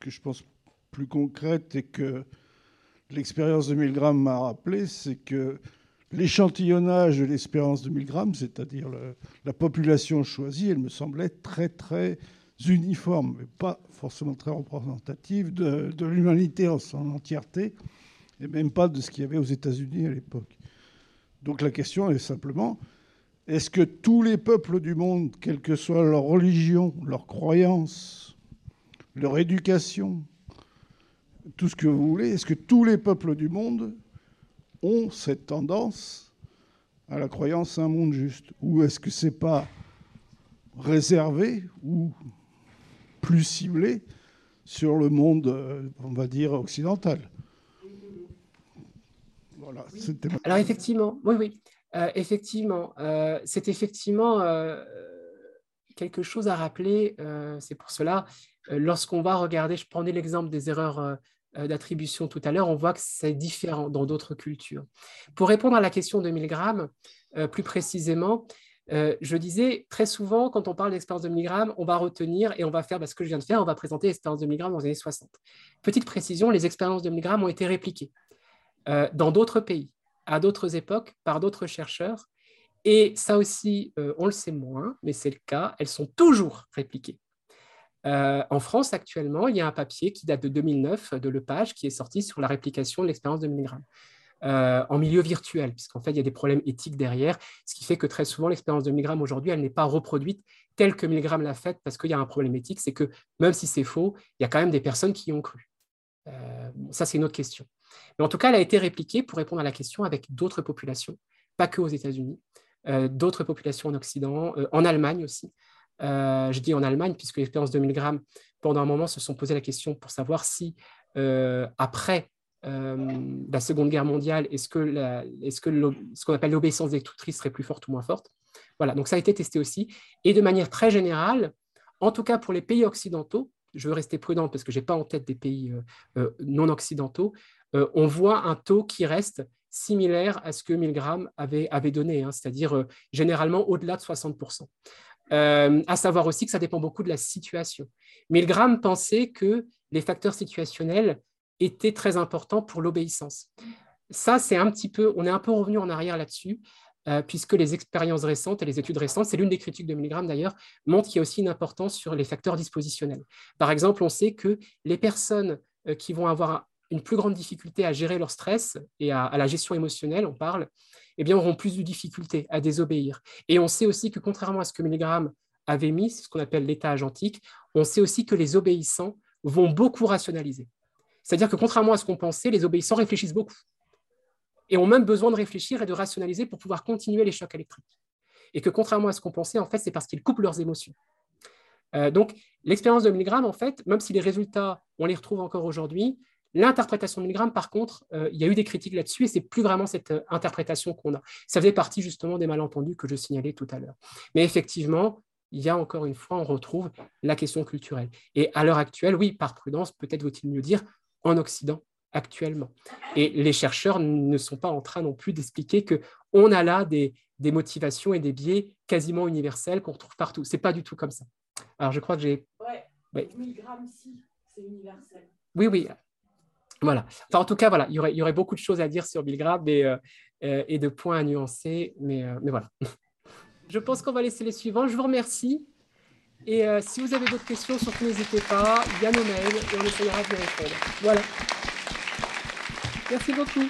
que je pense plus concrète et que l'expérience de Milgram m'a rappelé, c'est que l'échantillonnage de l'expérience de Milgram, c'est-à-dire la population choisie, elle me semblait très très uniforme, mais pas forcément très représentative de, l'humanité en son entièreté, et même pas de ce qu'il y avait aux États-Unis à l'époque. Donc la question est simplement, est-ce que tous les peuples du monde, quelle que soit leur religion, leur croyance, leur éducation, tout ce que vous voulez, est-ce que tous les peuples du monde ont cette tendance à la croyance à un monde juste? Ou est-ce que c'est pas réservé ou plus ciblé sur le monde, euh, on va dire, occidental? Voilà, Alors effectivement, oui, oui. Euh, effectivement, euh, c'est effectivement quelque chose à rappeler. c'est pour cela, lorsqu'on va regarder, je prenais l'exemple des erreurs d'attribution tout à l'heure, on voit que c'est différent dans d'autres cultures. Pour répondre à la question de Milgram, plus précisément, euh, je disais, très souvent, quand on parle d'expérience de milligrammes, on va retenir et on va faire bah, ce que je viens de faire, on va présenter l'expérience de milligrammes dans les années 60. Petite précision, les expériences de milligrammes ont été répliquées euh, dans d'autres pays, à d'autres époques, par d'autres chercheurs. Et ça aussi, euh, on le sait moins, mais c'est le cas, elles sont toujours répliquées. en France, actuellement, il y a un papier qui date de 2009 de Lepage qui est sorti sur la réplication de l'expérience de. Euh, en milieu virtuel, puisqu'en fait, il y a des problèmes éthiques derrière, ce qui fait que très souvent, l'expérience de Milgram aujourd'hui, elle n'est pas reproduite telle que Milgram l'a faite, parce qu'il y a un problème éthique, c'est que même si c'est faux, il y a quand même des personnes qui y ont cru. Euh, ça, c'est une autre question. Mais en tout cas, elle a été répliquée pour répondre à la question avec d'autres populations, pas que aux États-Unis, euh, d'autres populations en Occident, en Allemagne aussi. je dis en Allemagne, puisque l'expérience de Milgram, pendant un moment, se sont posé la question pour savoir si, après euh, la Seconde Guerre mondiale, est-ce que, est-ce que ce qu'on appelle l'obéissance destructrice serait plus forte ou moins forte Voilà, donc ça a été testé aussi. Et de manière très générale, en tout cas pour les pays occidentaux, je veux rester prudent parce que je n'ai pas en tête des pays euh, euh, non occidentaux, on voit un taux qui reste similaire à ce que Milgram avait, donné, hein, c'est-à-dire généralement au-delà de 60%. à savoir aussi que ça dépend beaucoup de la situation. Milgram pensait que les facteurs situationnels était très important pour l'obéissance. Ça, c'est un petit peu, on est un peu revenu en arrière là-dessus, euh, puisque les expériences récentes et les études récentes, c'est l'une des critiques de Milgram d'ailleurs, montrent qu'il y a aussi une importance sur les facteurs dispositionnels. Par exemple, on sait que les personnes euh, qui vont avoir une plus grande difficulté à gérer leur stress et à, la gestion émotionnelle, on parle, eh bien, auront plus de difficultés à désobéir. Et on sait aussi que contrairement à ce que Milgram avait mis, ce qu'on appelle l'état agentique, on sait aussi que les obéissants vont beaucoup rationaliser. C'est-à-dire que contrairement à ce qu'on pensait, les obéissants réfléchissent beaucoup et ont même besoin de réfléchir et de rationaliser pour pouvoir continuer les chocs électriques. Et que contrairement à ce qu'on pensait, en fait, c'est parce qu'ils coupent leurs émotions. Euh, donc, l'expérience de Milgram, en fait, même si les résultats, on les retrouve encore aujourd'hui, L'interprétation de Milgram, par contre, euh, il y a eu des critiques là-dessus et c'est plus vraiment cette euh, interprétation qu'on a. Ça faisait partie justement des malentendus que je signalais tout à l'heure. Mais effectivement, il y a encore une fois, on retrouve la question culturelle. Et à l'heure actuelle, oui, par prudence, peut-être vaut-il mieux dire en Occident actuellement. Et les chercheurs ne sont pas en train non plus d'expliquer qu'on a là des, des motivations et des biais quasiment universels qu'on retrouve partout. C'est pas du tout comme ça. Alors, je crois que j'ai. Ouais, c'est universel. Oui, oui. Voilà. Enfin, en tout cas, voilà, il y aurait, il y aurait beaucoup de choses à dire sur Milgram et, euh, euh, et de points à nuancer, mais, euh, mais voilà. [laughs] Je pense qu'on va laisser les suivants. Je vous remercie. Et si vous avez d'autres questions, surtout n'hésitez pas. Il y a nos mails et on essayera de répondre. Voilà. Merci beaucoup.